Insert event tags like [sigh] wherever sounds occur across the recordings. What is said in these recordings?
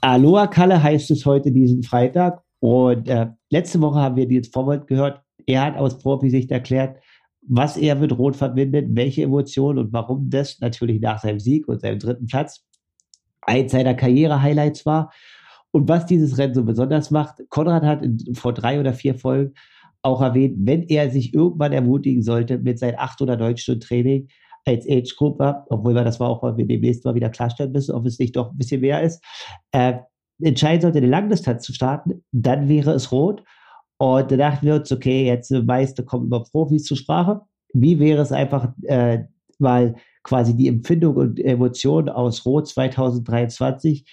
Aloha Kalle heißt es heute diesen Freitag. Und äh, letzte Woche haben wir jetzt Vorwort gehört. Er hat aus Profisicht erklärt, was er mit Rot verbindet, welche Emotionen und warum das natürlich nach seinem Sieg und seinem dritten Platz eins seiner Karriere-Highlights war. Und was dieses Rennen so besonders macht, Konrad hat in, vor drei oder vier Folgen auch erwähnt, wenn er sich irgendwann ermutigen sollte mit seinem 8 oder 9 Stunden Training als Age-Gruppe, obwohl wir das war auch, weil wir demnächst mal wieder klarstellen müssen, ob es nicht doch ein bisschen mehr ist, äh, entscheiden sollte, eine Langdistanz zu starten, dann wäre es rot. Und da dachten wir uns, okay, jetzt meiste kommen über Profis zur Sprache. Wie wäre es einfach äh, mal quasi die Empfindung und Emotionen aus Rot 2023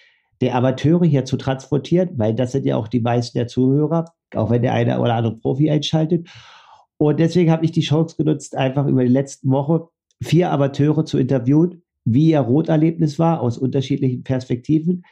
der Amateure hier zu transportieren, weil das sind ja auch die meisten der Zuhörer, auch wenn der eine oder andere Profi einschaltet. Und deswegen habe ich die Chance genutzt, einfach über die letzten Woche vier Amateure zu interviewen, wie ihr Roterlebnis war aus unterschiedlichen Perspektiven.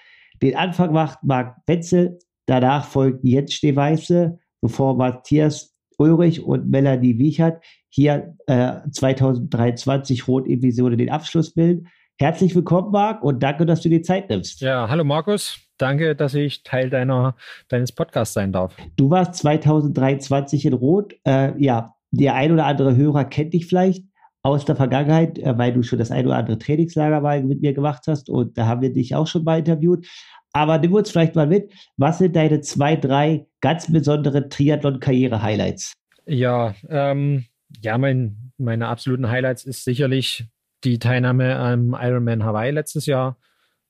Den Anfang macht Marc Wenzel, danach folgt Jens Stehweiße, bevor Matthias Ulrich und Melanie Wiechert hier äh, 2023 Rot-Episode den Abschluss bilden. Herzlich willkommen, Marc, und danke, dass du dir Zeit nimmst. Ja, hallo Markus. Danke, dass ich Teil deiner, deines Podcasts sein darf. Du warst 2023 in Rot. Äh, ja, der ein oder andere Hörer kennt dich vielleicht aus der Vergangenheit, äh, weil du schon das ein oder andere Trainingslager mal mit mir gemacht hast und da haben wir dich auch schon mal interviewt. Aber nimm uns vielleicht mal mit, was sind deine zwei, drei ganz besondere Triathlon-Karriere-Highlights? Ja, ähm, ja, mein, meine absoluten Highlights ist sicherlich die Teilnahme am Ironman Hawaii letztes Jahr.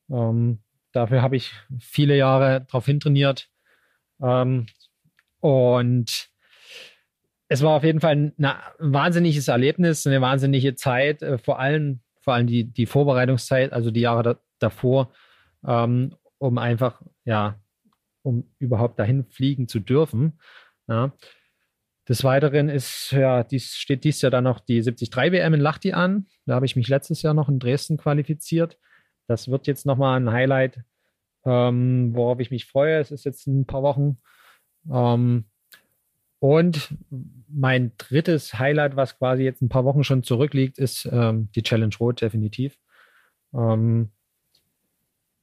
Ähm, dafür habe ich viele Jahre darauf hintrainiert. Ähm, und es war auf jeden Fall ein, wahnsinniges Erlebnis, eine wahnsinnige Zeit, äh, vor allem, vor allem die, die Vorbereitungszeit, also die Jahre da, davor, ähm, um einfach, ja, um überhaupt dahin fliegen zu dürfen. Ja. Des Weiteren ist, ja, dies steht dies Jahr dann noch die 73 WM in Lachti an. Da habe ich mich letztes Jahr noch in Dresden qualifiziert. Das wird jetzt nochmal ein Highlight, ähm, worauf ich mich freue. Es ist jetzt ein paar Wochen. Ähm, und mein drittes Highlight, was quasi jetzt ein paar Wochen schon zurückliegt, ist ähm, die Challenge Rot, definitiv. Ähm,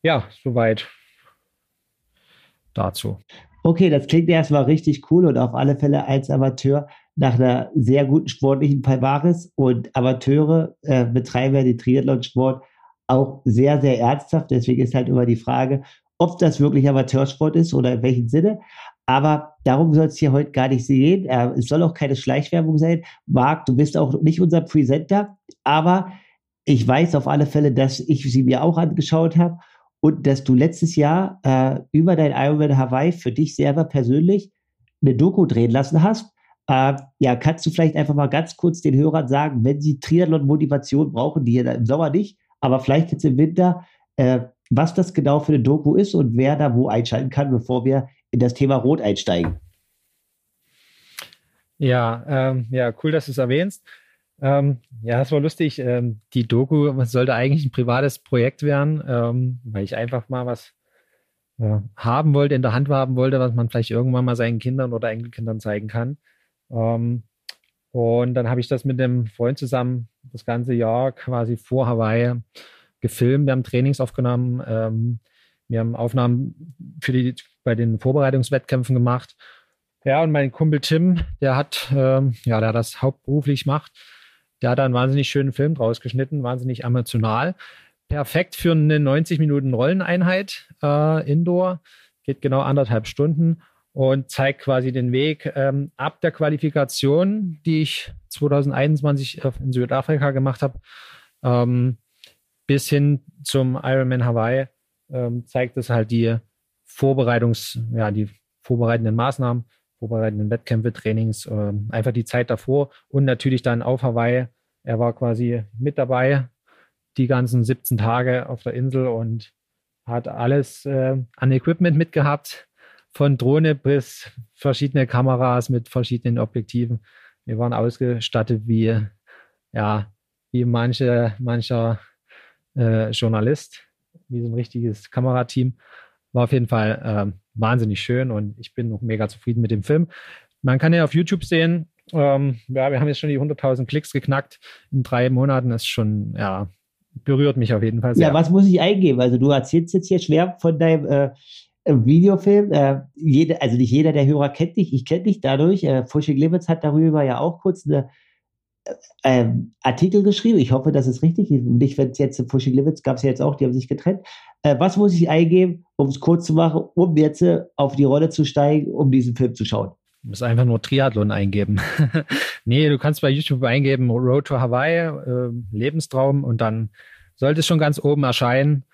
ja, soweit dazu. Okay, das klingt erstmal richtig cool und auf alle Fälle als Amateur nach einer sehr guten sportlichen Palmaris und Amateure äh, betreiben ja den Triathlon-Sport auch sehr, sehr ernsthaft. Deswegen ist halt immer die Frage, ob das wirklich Amateursport ist oder in welchem Sinne. Aber darum soll es hier heute gar nicht gehen. Äh, es soll auch keine Schleichwerbung sein. Marc, du bist auch nicht unser Presenter, aber ich weiß auf alle Fälle, dass ich sie mir auch angeschaut habe und dass du letztes Jahr äh, über dein Ironman Hawaii für dich selber persönlich eine Doku drehen lassen hast. Äh, ja, kannst du vielleicht einfach mal ganz kurz den Hörern sagen, wenn sie Triathlon-Motivation brauchen, die hier im Sommer nicht, aber vielleicht jetzt im Winter, äh, was das genau für eine Doku ist und wer da wo einschalten kann, bevor wir in das Thema Rot einsteigen. Ja, ähm, ja, cool, dass du es erwähnst. Ähm, ja, es war lustig. Ähm, die Doku sollte eigentlich ein privates Projekt werden, ähm, weil ich einfach mal was äh, haben wollte, in der Hand haben wollte, was man vielleicht irgendwann mal seinen Kindern oder Enkelkindern zeigen kann. Ähm, und dann habe ich das mit dem Freund zusammen das ganze Jahr quasi vor Hawaii gefilmt. Wir haben Trainings aufgenommen. Ähm, wir haben Aufnahmen für die, bei den Vorbereitungswettkämpfen gemacht. Ja, und mein Kumpel Tim, der hat, ähm, ja, der das hauptberuflich macht, der hat einen wahnsinnig schönen Film draus geschnitten, wahnsinnig emotional. Perfekt für eine 90 Minuten Rolleneinheit äh, Indoor. Geht genau anderthalb Stunden und zeigt quasi den Weg ähm, ab der Qualifikation, die ich 2021 in Südafrika gemacht habe, ähm, bis hin zum Ironman Hawaii, ähm, zeigt es halt die Vorbereitungs, ja, die vorbereitenden Maßnahmen, vorbereitenden Wettkämpfe, Trainings, äh, einfach die Zeit davor und natürlich dann auf Hawaii. Er war quasi mit dabei, die ganzen 17 Tage auf der Insel und hat alles äh, an Equipment mitgehabt, von Drohne bis verschiedene Kameras mit verschiedenen Objektiven. Wir waren ausgestattet wie, ja, wie manche, mancher äh, Journalist, wie so ein richtiges Kamerateam. War auf jeden Fall äh, wahnsinnig schön und ich bin noch mega zufrieden mit dem Film. Man kann ja auf YouTube sehen, Ähm, ja, wir haben jetzt schon die 100.000 Klicks geknackt in drei Monaten. Das ist schon, ja, berührt mich auf jeden Fall sehr. Ja, was muss ich eingeben? Also du erzählst jetzt hier schwer von deinem äh, Videofilm. Äh, jede, also nicht jeder der Hörer kennt dich. Ich kenne dich dadurch. Äh, Fuschig Limits hat darüber ja auch kurz eine ähm, Artikel geschrieben. Ich hoffe, das ist richtig. Nicht, wenn es jetzt Fushing Limits gab es ja jetzt auch, die haben sich getrennt. Äh, was muss ich eingeben, um es kurz zu machen, um jetzt äh, auf die Rolle zu steigen, um diesen Film zu schauen? Du musst einfach nur Triathlon eingeben. [laughs] nee, du kannst bei YouTube eingeben Road to Hawaii, äh, Lebenstraum und dann sollte es schon ganz oben erscheinen.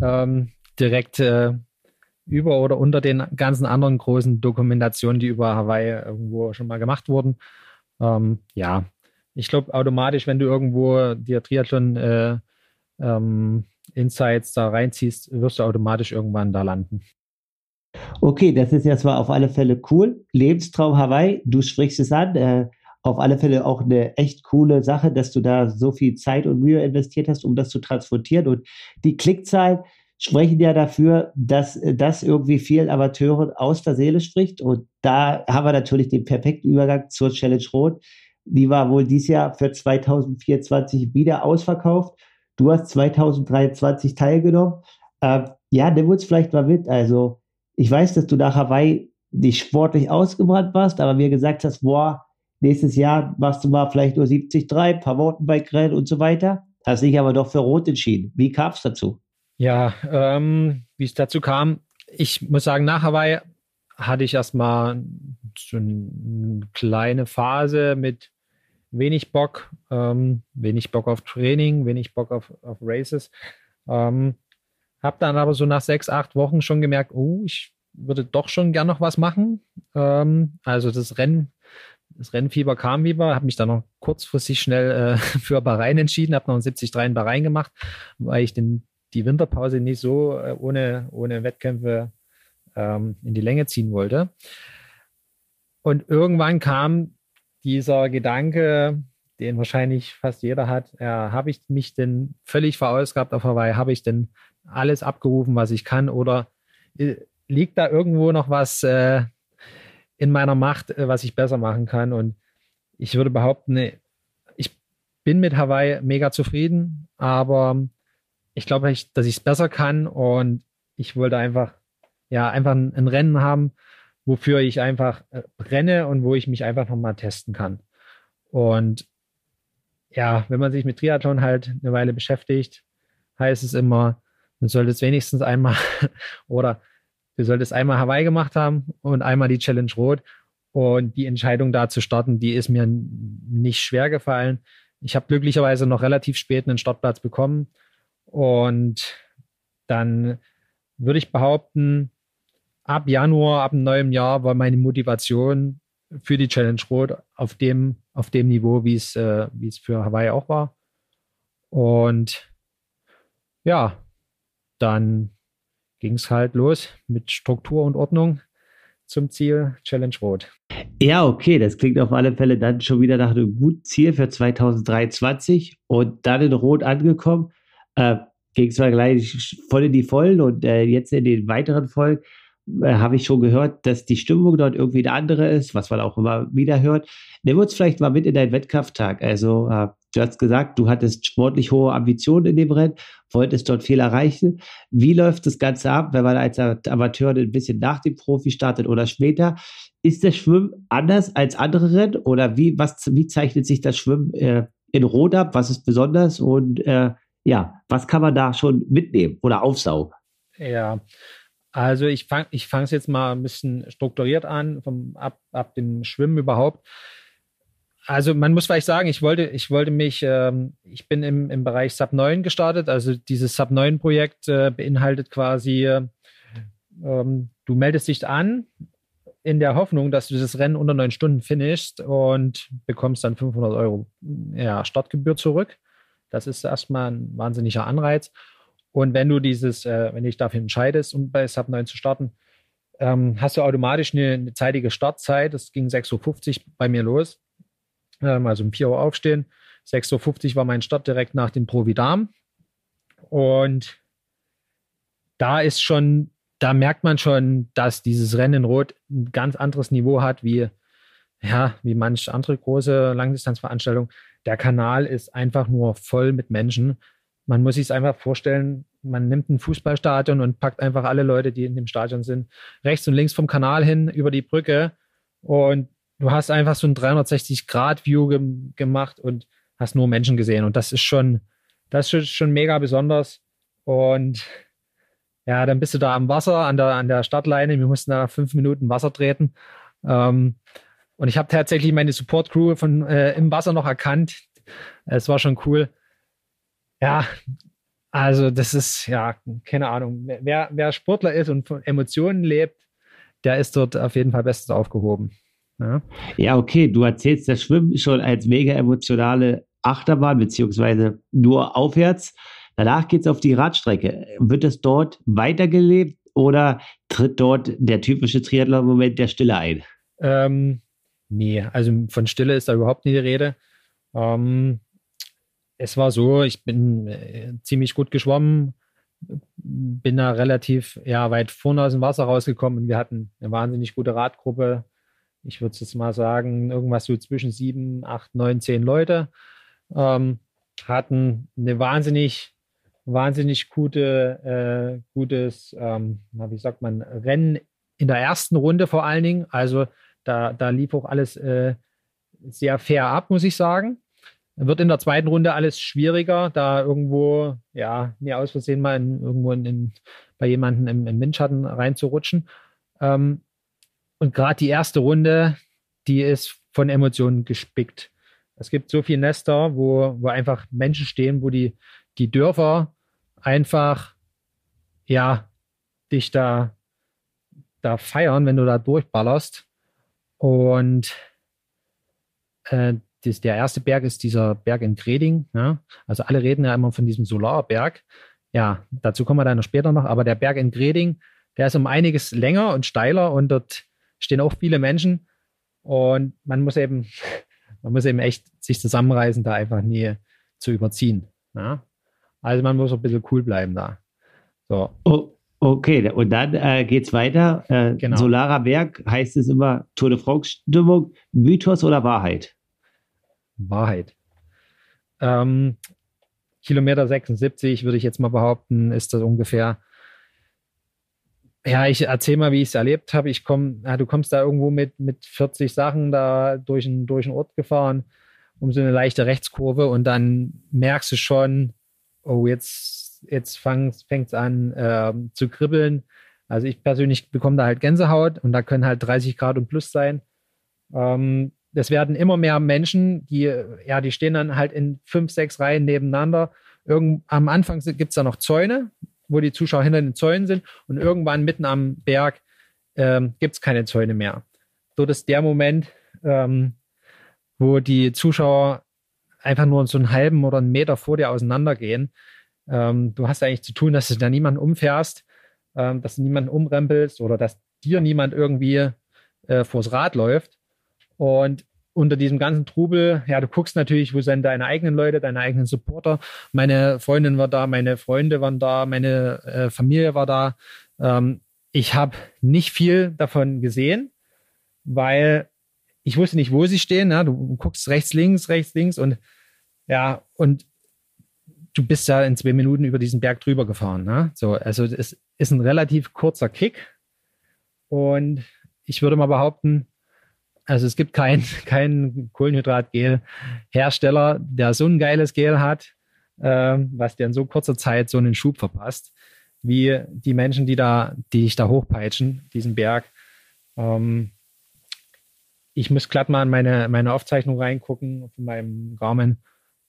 Ähm, direkt äh, über oder unter den ganzen anderen großen Dokumentationen, die über Hawaii irgendwo schon mal gemacht wurden. Ähm, ja, ich glaube automatisch, wenn du irgendwo dir Triathlon äh, ähm, Insights da reinziehst, wirst du automatisch irgendwann da landen. Okay, das ist ja zwar auf alle Fälle cool. Lebenstraum Hawaii, du sprichst es an. Äh, auf alle Fälle auch eine echt coole Sache, dass du da so viel Zeit und Mühe investiert hast, um das zu transportieren. Und die Klickzahlen sprechen ja dafür, dass das irgendwie vielen Amateuren aus der Seele spricht. Und da haben wir natürlich den perfekten Übergang zur Challenge Rot. Die war wohl dieses Jahr für 2024 wieder ausverkauft. Du hast 2023 teilgenommen. Äh, ja, nimm uns vielleicht mal mit. Also, ich weiß, dass du nach Hawaii nicht sportlich ausgebrannt warst, aber mir gesagt hast, boah, nächstes Jahr machst du mal vielleicht nur 73, paar Mountainbike-Rennen und so weiter. Hast dich aber doch für Rot entschieden. Wie kam es dazu? Ja, ähm, wie es dazu kam, ich muss sagen, nach Hawaii hatte ich erstmal so eine kleine Phase mit wenig Bock, ähm, wenig Bock auf Training, wenig Bock auf, auf Races. Ähm, hab dann aber so nach sechs, acht Wochen schon gemerkt, oh, ich würde doch schon gern noch was machen. Ähm, also das Rennen, das Rennfieber kam wieder, habe mich dann noch kurzfristig schnell äh, [laughs] für Bahrain entschieden, habe noch ein 73 in Bahrain gemacht, weil ich den, die Winterpause nicht so äh, ohne, ohne Wettkämpfe ähm, in die Länge ziehen wollte. Und irgendwann kam dieser Gedanke, den wahrscheinlich fast jeder hat, ja, habe ich mich denn völlig verausgabt auf Hawaii? Habe ich denn alles abgerufen, was ich kann? Oder äh, liegt da irgendwo noch was äh, in meiner Macht, äh, was ich besser machen kann? Und ich würde behaupten, ne, ich bin mit Hawaii mega zufrieden, aber ich glaube, dass ich es besser kann und ich wollte einfach, ja, einfach ein, ein Rennen haben, wofür ich einfach äh, brenne und wo ich mich einfach nochmal testen kann. Und ja, wenn man sich mit Triathlon halt eine Weile beschäftigt, heißt es immer, man sollte es wenigstens einmal [laughs] oder du solltest einmal Hawaii gemacht haben und einmal die Challenge Rot. Und die Entscheidung da zu starten, die ist mir nicht schwer gefallen. Ich habe glücklicherweise noch relativ spät einen Startplatz bekommen. Und dann würde ich behaupten, ab Januar, ab dem neuen Jahr war meine Motivation für die Challenge Rot auf dem, auf dem Niveau, wie es, äh, wie es für Hawaii auch war. Und ja, dann ging es halt los mit Struktur und Ordnung zum Ziel Challenge Rot. Ja, okay, das klingt auf alle Fälle dann schon wieder nach einem guten Ziel für 2023 und dann in Rot angekommen. Äh, ging zwar gleich voll in die Vollen und äh, jetzt in den weiteren Folgen äh, habe ich schon gehört, dass die Stimmung dort irgendwie eine andere ist, was man auch immer wieder hört. Nimm uns vielleicht mal mit in deinen Wettkampftag. Also, äh, du hast gesagt, du hattest sportlich hohe Ambitionen in dem Rennen, wolltest dort viel erreichen. Wie läuft das Ganze ab, wenn man als Amateur ein bisschen nach dem Profi startet oder später? Ist das Schwimmen anders als andere Rennen oder wie, was, wie zeichnet sich das Schwimmen äh, in Rot ab? Was ist besonders und äh, ja, was kann man da schon mitnehmen oder aufsaugen? Ja, also ich fange ich es jetzt mal ein bisschen strukturiert an, vom, ab, ab dem Schwimmen überhaupt. Also man muss vielleicht sagen, ich wollte, ich wollte mich, ähm, ich bin im, im Bereich Sub 9 gestartet. Also dieses Sub 9 Projekt äh, beinhaltet quasi, ähm, du meldest dich an in der Hoffnung, dass du das Rennen unter neun Stunden finishst und bekommst dann 500 Euro ja, Startgebühr zurück. Das ist erstmal ein wahnsinniger Anreiz. Und wenn du dieses, äh, wenn du dich dafür entscheidest, um bei Sub 9 zu starten, ähm, hast du automatisch eine, eine, zeitige Startzeit. Das ging 6.50 Uhr bei mir los. Ähm, also um 4 Uhr aufstehen. 6.50 Uhr war mein Start direkt nach dem Providam. Und da ist schon, da merkt man schon, dass dieses Rennen in Rot ein ganz anderes Niveau hat wie ja, wie manch andere große Langdistanzveranstaltungen, der Kanal ist einfach nur voll mit Menschen. Man muss sich es einfach vorstellen, man nimmt ein Fußballstadion und packt einfach alle Leute, die in dem Stadion sind, rechts und links vom Kanal hin über die Brücke und du hast einfach so ein 360-Grad-View ge gemacht und hast nur Menschen gesehen und das ist schon, das ist schon mega besonders und ja, dann bist du da am Wasser, an der, an der Startleine. Wir mussten da fünf Minuten Wasser treten. Ähm, und ich habe tatsächlich meine Support-Crew äh, im Wasser noch erkannt. Es war schon cool. Ja, also das ist, ja, keine Ahnung. Wer, wer Sportler ist und von Emotionen lebt, der ist dort auf jeden Fall bestens aufgehoben. Ja, ja okay, du erzählst das Schwimmen schon als mega emotionale Achterbahn, beziehungsweise nur aufwärts. Danach geht es auf die Radstrecke. Wird es dort weitergelebt oder tritt dort der typische Triathlon-Moment der Stille ein? Ähm, nee, also von Stille ist da überhaupt nie die Rede. Ähm, es war so, ich bin äh, ziemlich gut geschwommen, bin da relativ ja, weit vorne aus dem Wasser rausgekommen und wir hatten eine wahnsinnig gute Radgruppe. Ich würde jetzt mal sagen, irgendwas so zwischen sieben, acht, neun, zehn Leute. Ähm, hatten eine wahnsinnig wahnsinnig gute, äh, gutes, ähm, wie sagt man, Rennen in der ersten Runde vor allen Dingen. Also da, da lief auch alles äh, sehr fair ab, muss ich sagen. Wird in der zweiten Runde alles schwieriger, da irgendwo, ja, mir aus Versehen mal in, irgendwo in, in, bei jemandem im, im Windschatten reinzurutschen. Ähm, und gerade die erste Runde, die ist von Emotionen gespickt. Es gibt so viele Nester, wo, wo einfach Menschen stehen, wo die, die Dörfer einfach, ja, dich da, da feiern, wenn du da durchballerst. Und äh, das, der erste Berg ist dieser Berg in Greding. Ja? Also alle reden ja immer von diesem Solarberg. Ja, dazu kommen wir dann noch später noch. Aber der Berg in Greding, der ist um einiges länger und steiler und dort stehen auch viele Menschen. Und man muss eben, [laughs] man muss eben echt sich zusammenreißen, da einfach nie zu überziehen. Ja? Also man muss ein bisschen cool bleiben da. So. Oh, okay, und dann äh, es weiter. Äh, genau. Solarer Berg heißt es immer Tour de France-Stimmung, Mythos oder Wahrheit? Wahrheit. Ähm, Kilometer 76 würde ich jetzt mal behaupten, ist das ungefähr. Ja, ich erzähle mal, wie ich es erlebt habe. Ich komme, ja, du kommst da irgendwo mit, mit 40 Sachen da durch, ein, durch einen Ort gefahren, um so eine leichte Rechtskurve und dann merkst du schon, oh, jetzt, jetzt fängt es an äh, zu kribbeln. Also ich persönlich bekomme da halt Gänsehaut und da können halt 30 Grad und plus sein. Ähm, das werden immer mehr Menschen, die, ja, die stehen dann halt in fünf, sechs Reihen nebeneinander. Irgend, am Anfang gibt es da noch Zäune, wo die Zuschauer hinter den Zäunen sind und irgendwann mitten am Berg ähm, gibt es keine Zäune mehr. Dort ist der Moment, ähm, wo die Zuschauer einfach nur so einen halben oder einen Meter vor dir auseinandergehen. Ähm, du hast eigentlich zu tun, dass du da niemanden umfährst, ähm, dass du niemanden umrempelst oder dass dir niemand irgendwie äh, vors Rad läuft. Und unter diesem ganzen Trubel, ja, du guckst natürlich, wo sind deine eigenen Leute, deine eigenen Supporter. Meine Freundin war da, meine Freunde waren da, meine äh, Familie war da. Ähm, ich habe nicht viel davon gesehen, weil ich wusste nicht, wo sie stehen. Ne? Du guckst rechts, links, rechts, links und ja, und du bist ja in zwei Minuten über diesen Berg drüber gefahren. Ne? So, also es ist ein relativ kurzer Kick. Und ich würde mal behaupten, also es gibt keinen [laughs] kein Kohlenhydratgel-Hersteller, der so ein geiles Gel hat, äh, was dir in so kurzer Zeit so einen Schub verpasst, wie die Menschen, die da, die dich da hochpeitschen, diesen Berg. Ähm, ich muss glatt mal in meine, meine Aufzeichnung reingucken von meinem Garmin.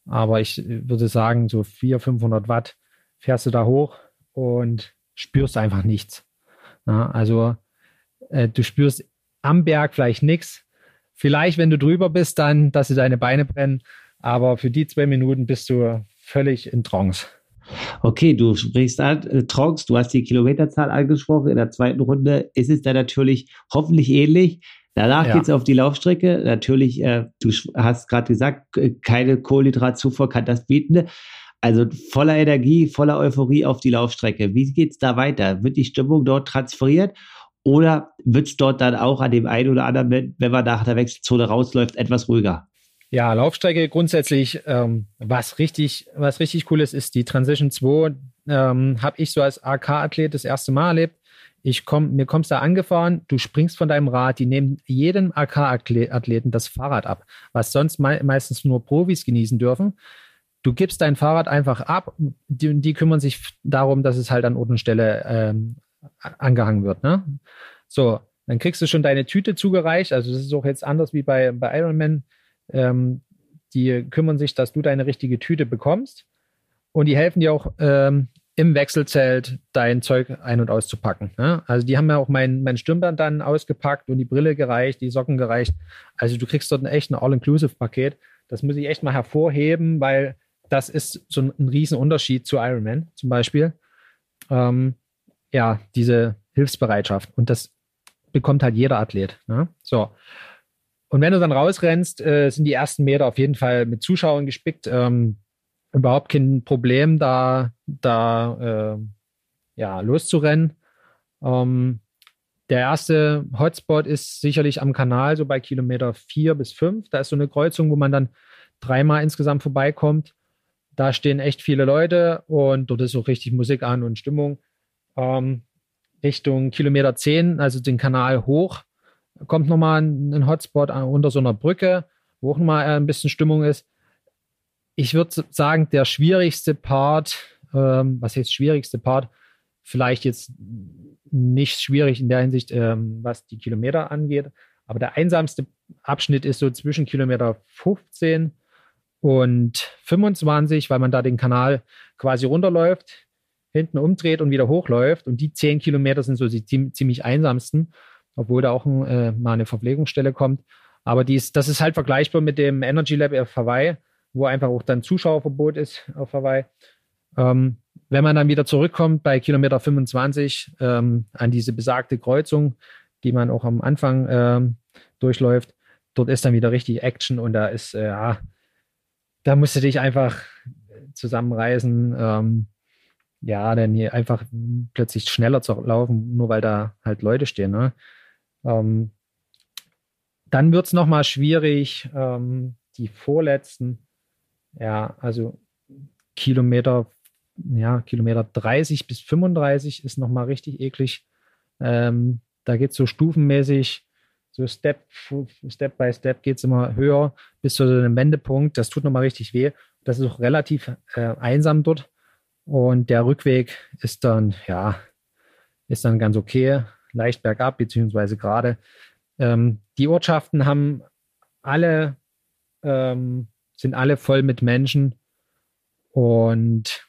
Aber ich würde sagen, so 400, 500 Watt fährst du da hoch und spürst einfach nichts. Ja, also äh, du spürst am Berg vielleicht nichts. Vielleicht, wenn du drüber bist, dann, dass sie deine Beine brennen. Aber für die zwei Minuten bist du völlig in Trance. Okay, du sprichst an, äh, Trance, du hast die Kilometerzahl angesprochen. In der zweiten Runde ist es dann natürlich hoffentlich ähnlich. Danach ja. geht es auf die Laufstrecke. Natürlich, äh, du hast gerade gesagt, keine Kohlenhydratzufuhr kann das bieten. Also voller Energie, voller Euphorie auf die Laufstrecke. Wie geht es da weiter? Wird die Stimmung dort transferiert Oder wird es dort dann auch an dem einen oder anderen, wenn man nach der Wechselzone rausläuft, etwas ruhiger? Ja, Laufstrecke grundsätzlich, ähm, was richtig, was richtig cool ist, ist die Transition 2. Ähm, Habe ich so als AK-Athlet das erste Mal erlebt. Ich komm, mir kommst da angefahren, du springst von deinem Rad, die nehmen jedem AK-Athleten das Fahrrad ab, was sonst me meistens nur Profis genießen dürfen. Du gibst dein Fahrrad einfach ab, die, die kümmern sich darum, dass es halt an Ort und Stelle ähm, angehangen wird. Ne? So, dann kriegst du schon deine Tüte zugereicht. Also das ist auch jetzt anders wie bei, bei Ironman. Ähm, die kümmern sich, dass du deine richtige Tüte bekommst und die helfen dir auch ähm, im Wechselzelt dein Zeug ein- und auszupacken. Ne? Also die haben ja auch mein, mein Stirnband dann ausgepackt und die Brille gereicht, die Socken gereicht. Also du kriegst dort ein echt ein All-Inclusive-Paket. Das muss ich echt mal hervorheben, weil das ist so ein, ein Riesenunterschied zu Ironman zum Beispiel. Ähm, ja, diese Hilfsbereitschaft. Und das bekommt halt jeder Athlet. Ne? So. Und wenn du dann rausrennst, äh, sind die ersten Meter auf jeden Fall mit Zuschauern gespickt. Ähm, überhaupt kein Problem, da, da äh, ja, loszurennen. Ähm, der erste Hotspot ist sicherlich am Kanal, so bei Kilometer vier bis fünf. Da ist so eine Kreuzung, wo man dann dreimal insgesamt vorbeikommt. Da stehen echt viele Leute und dort ist auch richtig Musik an und Stimmung. Ähm, Richtung Kilometer zehn, also den Kanal hoch, kommt nochmal ein, ein Hotspot unter so einer Brücke, wo auch nochmal ein bisschen Stimmung ist. Ich würde sagen, der schwierigste Part, ähm, was jetzt schwierigste Part, vielleicht jetzt nicht schwierig in der Hinsicht, ähm, was die Kilometer angeht, aber der einsamste Abschnitt ist so zwischen Kilometer 15 und 25, weil man da den Kanal quasi runterläuft, hinten umdreht und wieder hochläuft. Und die 10 Kilometer sind so die ziemlich einsamsten, obwohl da auch ein, äh, mal eine Verpflegungsstelle kommt. Aber dies, das ist halt vergleichbar mit dem Energy Lab auf Hawaii wo einfach auch dann Zuschauerverbot ist auf Hawaii. Ähm, wenn man dann wieder zurückkommt bei Kilometer 25 ähm, an diese besagte Kreuzung, die man auch am Anfang ähm, durchläuft, dort ist dann wieder richtig Action und da ist, äh, ja, da musst du dich einfach zusammenreißen. Ähm, ja, dann hier einfach plötzlich schneller zu laufen, nur weil da halt Leute stehen. Ne? Ähm, dann wird es nochmal schwierig, ähm, die vorletzten ja, also Kilometer, ja, Kilometer 30 bis 35 ist nochmal richtig eklig. Ähm, da geht es so stufenmäßig, so Step, Step by Step geht es immer höher bis zu einem Wendepunkt. Das tut nochmal richtig weh. Das ist auch relativ äh, einsam dort. Und der Rückweg ist dann, ja, ist dann ganz okay, leicht bergab, beziehungsweise gerade. Ähm, die Ortschaften haben alle ähm, sind alle voll mit Menschen. Und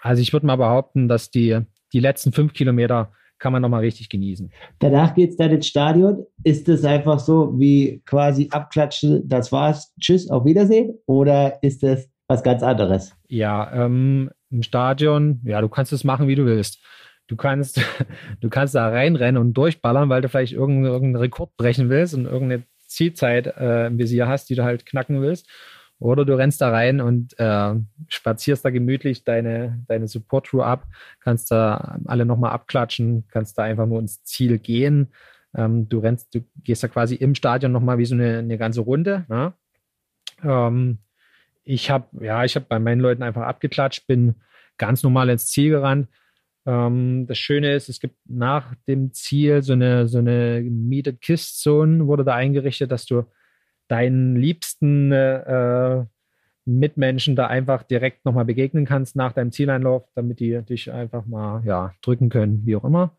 also ich würde mal behaupten, dass die, die letzten fünf Kilometer kann man nochmal richtig genießen. Danach geht es dann ins Stadion. Ist es einfach so wie quasi abklatschen, das war's, tschüss, auf Wiedersehen? Oder ist es was ganz anderes? Ja, ähm, im Stadion, ja, du kannst es machen, wie du willst. Du kannst, [laughs] du kannst da reinrennen und durchballern, weil du vielleicht irgendeinen, irgendeinen Rekord brechen willst und irgendeine Zielzeit äh, im Visier hast, die du halt knacken willst. Oder du rennst da rein und äh, spazierst da gemütlich deine, deine Support-Crew ab, kannst da alle nochmal abklatschen, kannst da einfach nur ins Ziel gehen. Ähm, du rennst, du gehst da quasi im Stadion nochmal wie so eine, eine ganze Runde. Ne? Ähm, ich habe, ja, ich habe bei meinen Leuten einfach abgeklatscht, bin ganz normal ins Ziel gerannt. Ähm, das Schöne ist, es gibt nach dem Ziel so eine, so eine Meted Kiss Zone wurde da eingerichtet, dass du deinen liebsten äh, Mitmenschen da einfach direkt nochmal begegnen kannst nach deinem Zieleinlauf, damit die dich einfach mal ja, drücken können, wie auch immer.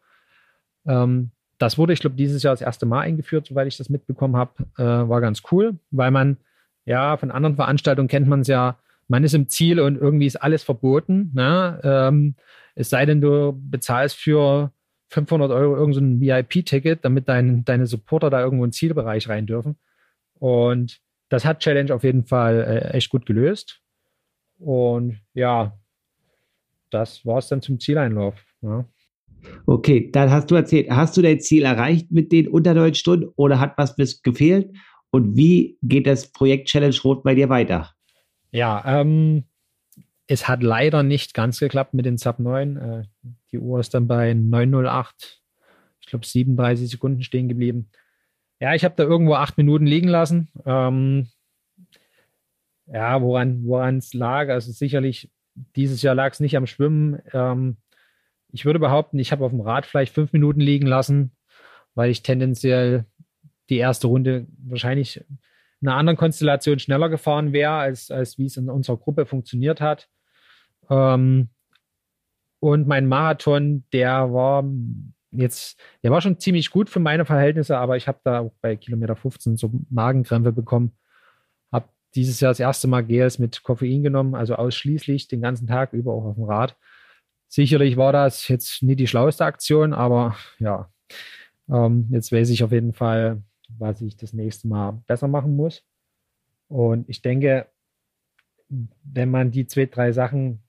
Ähm, das wurde, ich glaube, dieses Jahr das erste Mal eingeführt, soweit ich das mitbekommen habe. Äh, war ganz cool, weil man, ja, von anderen Veranstaltungen kennt man es ja, man ist im Ziel und irgendwie ist alles verboten. Ne? Ähm, es sei denn, du bezahlst für 500 Euro irgendein so VIP-Ticket, damit dein, deine Supporter da irgendwo in den Zielbereich rein dürfen. Und das hat Challenge auf jeden Fall äh, echt gut gelöst. Und ja, das war es dann zum Zieleinlauf. Ja. Okay, dann hast du erzählt, hast du dein Ziel erreicht mit den unter neun Stunden oder hat was bis gefehlt? Und wie geht das Projekt Challenge Rot bei dir weiter? Ja, ähm, es hat leider nicht ganz geklappt mit den Sub 9. Äh, die Uhr ist dann bei 908 ich glaube, 37 Sekunden stehen geblieben. Ja, ich habe da irgendwo acht Minuten liegen lassen. Ähm, ja, woran es lag, also sicherlich, dieses Jahr lag es nicht am Schwimmen. Ähm, ich würde behaupten, ich habe auf dem Rad vielleicht fünf Minuten liegen lassen, weil ich tendenziell die erste Runde wahrscheinlich in einer anderen Konstellation schneller gefahren wäre, als, als wie es in unserer Gruppe funktioniert hat. Ähm, und mein Marathon, der war jetzt, der war schon ziemlich gut für meine Verhältnisse, aber ich habe da auch bei Kilometer 15 so Magenkrämpfe bekommen. Habe dieses Jahr das erste Mal Gels mit Koffein genommen, also ausschließlich den ganzen Tag über auch auf dem Rad. Sicherlich war das jetzt nie die schlauste Aktion, aber ja, ähm, jetzt weiß ich auf jeden Fall, was ich das nächste Mal besser machen muss. Und ich denke, wenn man die zwei, drei Sachen,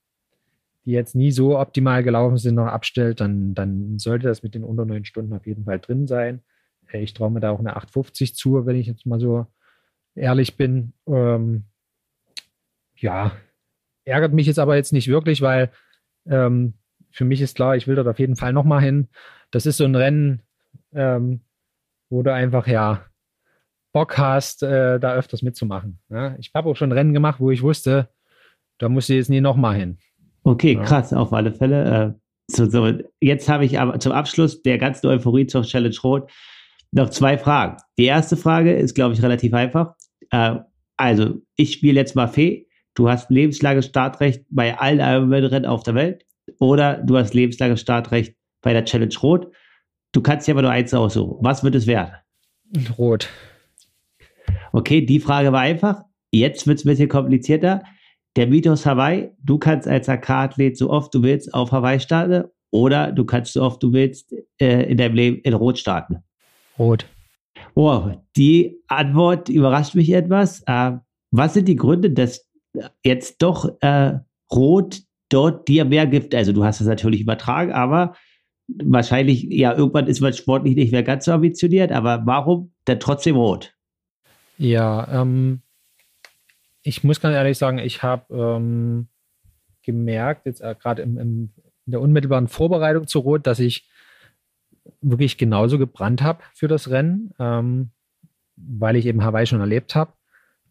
die jetzt nie so optimal gelaufen sind, noch abstellt, dann, dann sollte das mit den unter neun Stunden auf jeden Fall drin sein. Äh, ich traue mir da auch eine 850 zu, wenn ich jetzt mal so ehrlich bin. Ähm, ja, ärgert mich jetzt aber jetzt nicht wirklich, weil ähm, für mich ist klar, ich will dort auf jeden Fall nochmal hin. Das ist so ein Rennen, ähm, wo du einfach ja Bock hast, äh, da öfters mitzumachen. Ja? Ich habe auch schon Rennen gemacht, wo ich wusste, da muss ich jetzt nie nochmal hin. Okay, ja. krass, auf alle Fälle. Äh, so, so. Jetzt habe ich aber zum Abschluss der ganzen Euphorie zur Challenge Rot noch zwei Fragen. Die erste Frage ist, glaube ich, relativ einfach. Äh, also, ich spiele jetzt mal Fee. Du hast lebenslanges Startrecht bei allen Ironman-Rennen auf der Welt oder du hast lebenslanges Startrecht bei der Challenge Rot. Du kannst dir aber nur eins aussuchen. Was wird es werden? Rot. Okay, die Frage war einfach. Jetzt wird es ein bisschen komplizierter. Der Mythos Hawaii, du kannst als AK-Athlet so oft du willst auf Hawaii starten oder du kannst so oft du willst äh, in deinem Leben in Rot starten. Rot. Oh, die Antwort überrascht mich etwas. Äh, was sind die Gründe, dass jetzt doch äh, Rot dort dir mehr gibt? Also du hast es natürlich übertragen, aber wahrscheinlich, ja, irgendwann ist man sportlich nicht mehr ganz so ambitioniert, aber warum dann trotzdem rot? Ja, ähm, ich muss ganz ehrlich sagen, ich habe ähm, gemerkt, jetzt äh, gerade in der unmittelbaren Vorbereitung zu Rot, dass ich wirklich genauso gebrannt habe für das Rennen, ähm, weil ich eben Hawaii schon erlebt habe.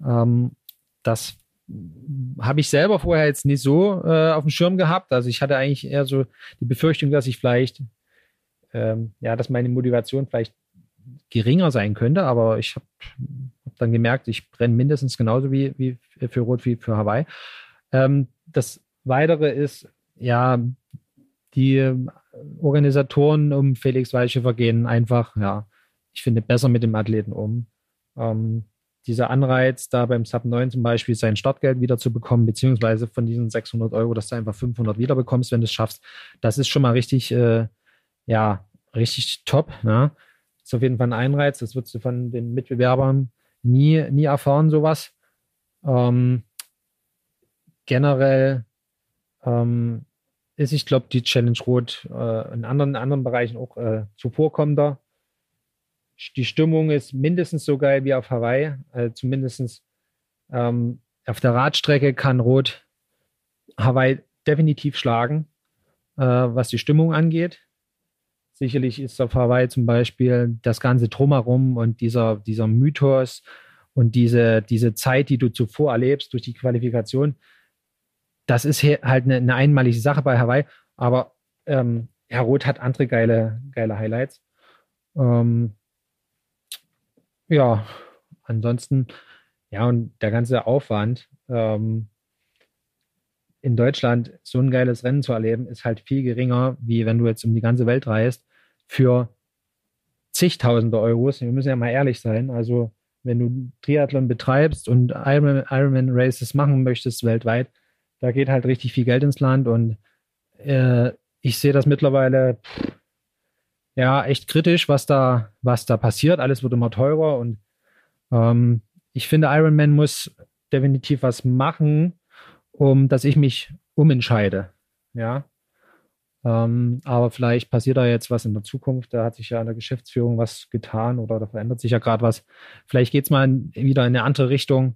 Ähm, das habe ich selber vorher jetzt nicht so äh, auf dem Schirm gehabt. Also ich hatte eigentlich eher so die Befürchtung, dass ich vielleicht, ähm, ja, dass meine Motivation vielleicht geringer sein könnte, aber ich habe hab dann gemerkt, ich brenne mindestens genauso wie, wie für Rot wie für Hawaii. Ähm, das Weitere ist, ja, die Organisatoren um Felix Weichhofer gehen einfach, ja, ich finde, besser mit dem Athleten um. Ähm, dieser Anreiz, da beim Sub 9 zum Beispiel sein Startgeld wieder zu bekommen, beziehungsweise von diesen 600 Euro, dass du einfach 500 wieder bekommst, wenn du es schaffst, das ist schon mal richtig, äh, ja, richtig top. Ne? Ist auf jeden Fall ein Einreiz. Das würdest du von den Mitbewerbern nie, nie erfahren, sowas. Ähm, generell ähm, ist, ich glaube, die Challenge Rot äh, in anderen, anderen Bereichen auch äh, zuvorkommender die Stimmung ist mindestens so geil wie auf Hawaii. Also zumindest ähm, auf der Radstrecke kann Rot Hawaii definitiv schlagen, äh, was die Stimmung angeht. Sicherlich ist auf Hawaii zum Beispiel das ganze Drumherum und dieser, dieser Mythos und diese, diese Zeit, die du zuvor erlebst durch die Qualifikation, das ist halt eine, eine einmalige Sache bei Hawaii. Aber ähm, Herr Roth hat andere geile, geile Highlights. Ähm, ja, ansonsten, ja, und der ganze Aufwand, ähm, in Deutschland so ein geiles Rennen zu erleben, ist halt viel geringer, wie wenn du jetzt um die ganze Welt reist, für zigtausende Euros. Wir müssen ja mal ehrlich sein. Also, wenn du Triathlon betreibst und Ironman, Ironman Races machen möchtest weltweit, da geht halt richtig viel Geld ins Land und äh, ich sehe das mittlerweile, pff, ja echt kritisch, was da, was da passiert. Alles wird immer teurer und ähm, ich finde, Iron Man muss definitiv was machen, um dass ich mich umentscheide. Ja. Ähm, aber vielleicht passiert da jetzt was in der Zukunft. Da hat sich ja in der Geschäftsführung was getan oder da verändert sich ja gerade was. Vielleicht geht es mal in, wieder in eine andere Richtung.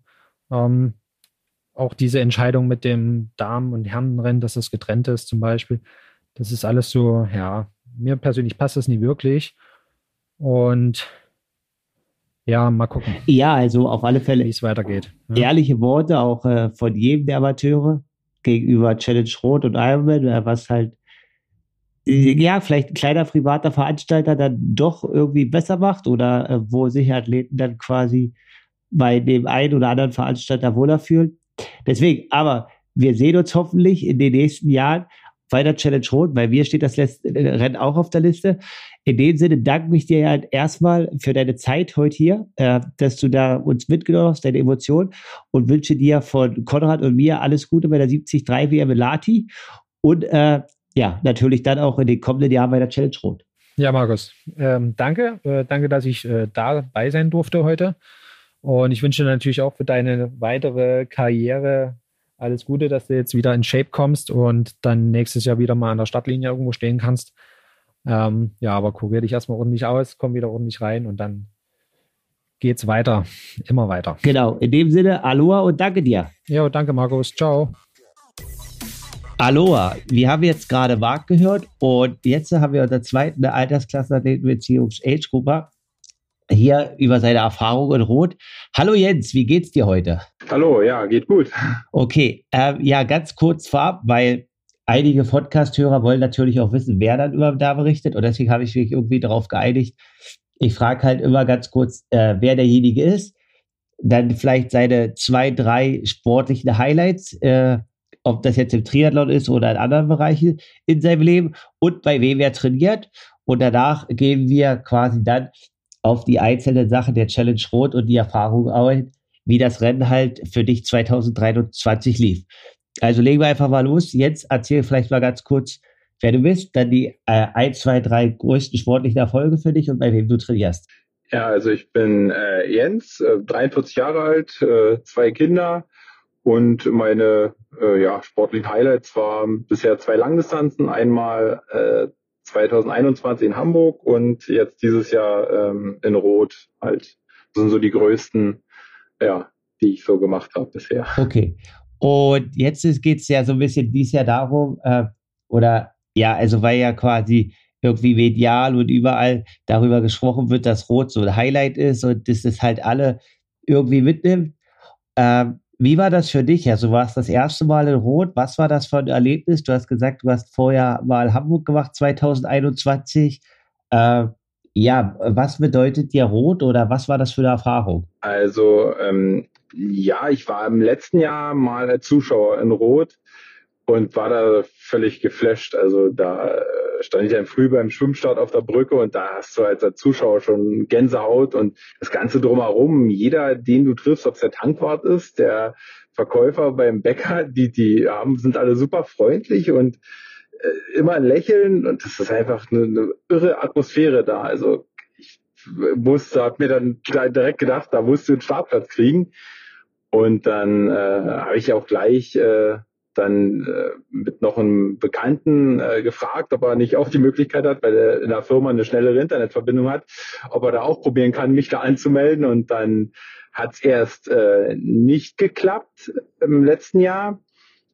Ähm, auch diese Entscheidung mit dem Damen- und Herrenrennen, dass das getrennt ist, zum Beispiel. Das ist alles so, ja, mir persönlich passt das nie wirklich. Und ja, mal gucken. Ja, also auf alle Fälle. Wie es weitergeht. Ja. Ehrliche Worte auch äh, von jedem der Amateure gegenüber Challenge Rot und Ironman, äh, was halt ja, vielleicht ein kleiner privater Veranstalter dann doch irgendwie besser macht oder äh, wo sich Athleten dann quasi bei dem einen oder anderen Veranstalter wohler fühlen. Deswegen, aber wir sehen uns hoffentlich in den nächsten Jahren bei der Challenge Rot, weil wir steht das letzte Rennen auch auf der Liste. In dem Sinne danke ich dir halt erstmal für deine Zeit heute hier, äh, dass du da uns mitgenommen hast, deine Emotionen und wünsche dir von Konrad und mir alles Gute bei der 73 WM Lati und äh, ja, natürlich dann auch in den kommenden Jahren bei der Challenge Rot. Ja, Markus, ähm, danke. Äh, danke, dass ich äh, dabei sein durfte heute. Und ich wünsche natürlich auch für deine weitere Karriere alles Gute, dass du jetzt wieder in Shape kommst und dann nächstes Jahr wieder mal an der Startlinie irgendwo stehen kannst. Ähm, ja, aber kurier dich erstmal ordentlich aus, komm wieder ordentlich rein und dann geht's weiter. Immer weiter. Genau. In dem Sinne, Aloha und danke dir. Ja, danke, Markus. Ciao. Aloha, wir haben jetzt gerade Marc gehört und jetzt haben wir unser zweiten Altersklassenathleten beziehungs Age-Gruppe hier über seine Erfahrung in Rot. Hallo Jens, wie geht's dir heute? Hallo, ja, geht gut. Okay, äh, ja, ganz kurz vorab, weil einige Podcast-Hörer wollen natürlich auch wissen, wer dann über da berichtet und deswegen habe ich mich irgendwie darauf geeinigt. Ich frage halt immer ganz kurz, äh, wer derjenige ist, dann vielleicht seine zwei, drei sportlichen Highlights, äh, ob das jetzt im Triathlon ist oder in anderen Bereichen in seinem Leben und bei wem er trainiert. Und danach gehen wir quasi dann auf die einzelnen Sachen der Challenge Rot und die Erfahrung ein, wie das Rennen halt für dich 2023 lief. Also legen wir einfach mal los. Jetzt erzähl vielleicht mal ganz kurz, wer du bist, dann die äh, ein, zwei, drei größten sportlichen Erfolge für dich und bei wem du trainierst. Ja, also ich bin äh, Jens, äh, 43 Jahre alt, äh, zwei Kinder und meine äh, ja, sportlichen Highlights waren bisher zwei Langdistanzen, einmal äh, 2021 in Hamburg und jetzt dieses Jahr ähm, in Rot halt. Das sind so die größten, ja, die ich so gemacht habe bisher. Okay. Und jetzt geht es ja so ein bisschen dies Jahr darum, äh, oder ja, also weil ja quasi irgendwie medial und überall darüber gesprochen wird, dass Rot so ein Highlight ist und dass es halt alle irgendwie mitnimmt. Ähm, wie war das für dich? Also warst das erste Mal in Rot. Was war das für ein Erlebnis? Du hast gesagt, du hast vorher mal Hamburg gemacht 2021. Äh, ja, was bedeutet dir Rot oder was war das für eine Erfahrung? Also ähm, ja, ich war im letzten Jahr mal Zuschauer in Rot und war da völlig geflasht. Also da stand ich dann früh beim Schwimmstart auf der Brücke und da hast du als Zuschauer schon Gänsehaut und das Ganze drumherum. Jeder, den du triffst, ob es der Tankwart ist, der Verkäufer beim Bäcker, die, die haben, sind alle super freundlich und äh, immer ein Lächeln und das ist einfach eine, eine irre Atmosphäre da. Also ich musste, hab mir dann direkt gedacht, da musst du einen Startplatz kriegen. Und dann äh, habe ich auch gleich äh, dann äh, mit noch einem Bekannten äh, gefragt, ob er nicht auch die Möglichkeit hat, weil er in der Firma eine schnellere Internetverbindung hat, ob er da auch probieren kann, mich da anzumelden. Und dann hat es erst äh, nicht geklappt im letzten Jahr.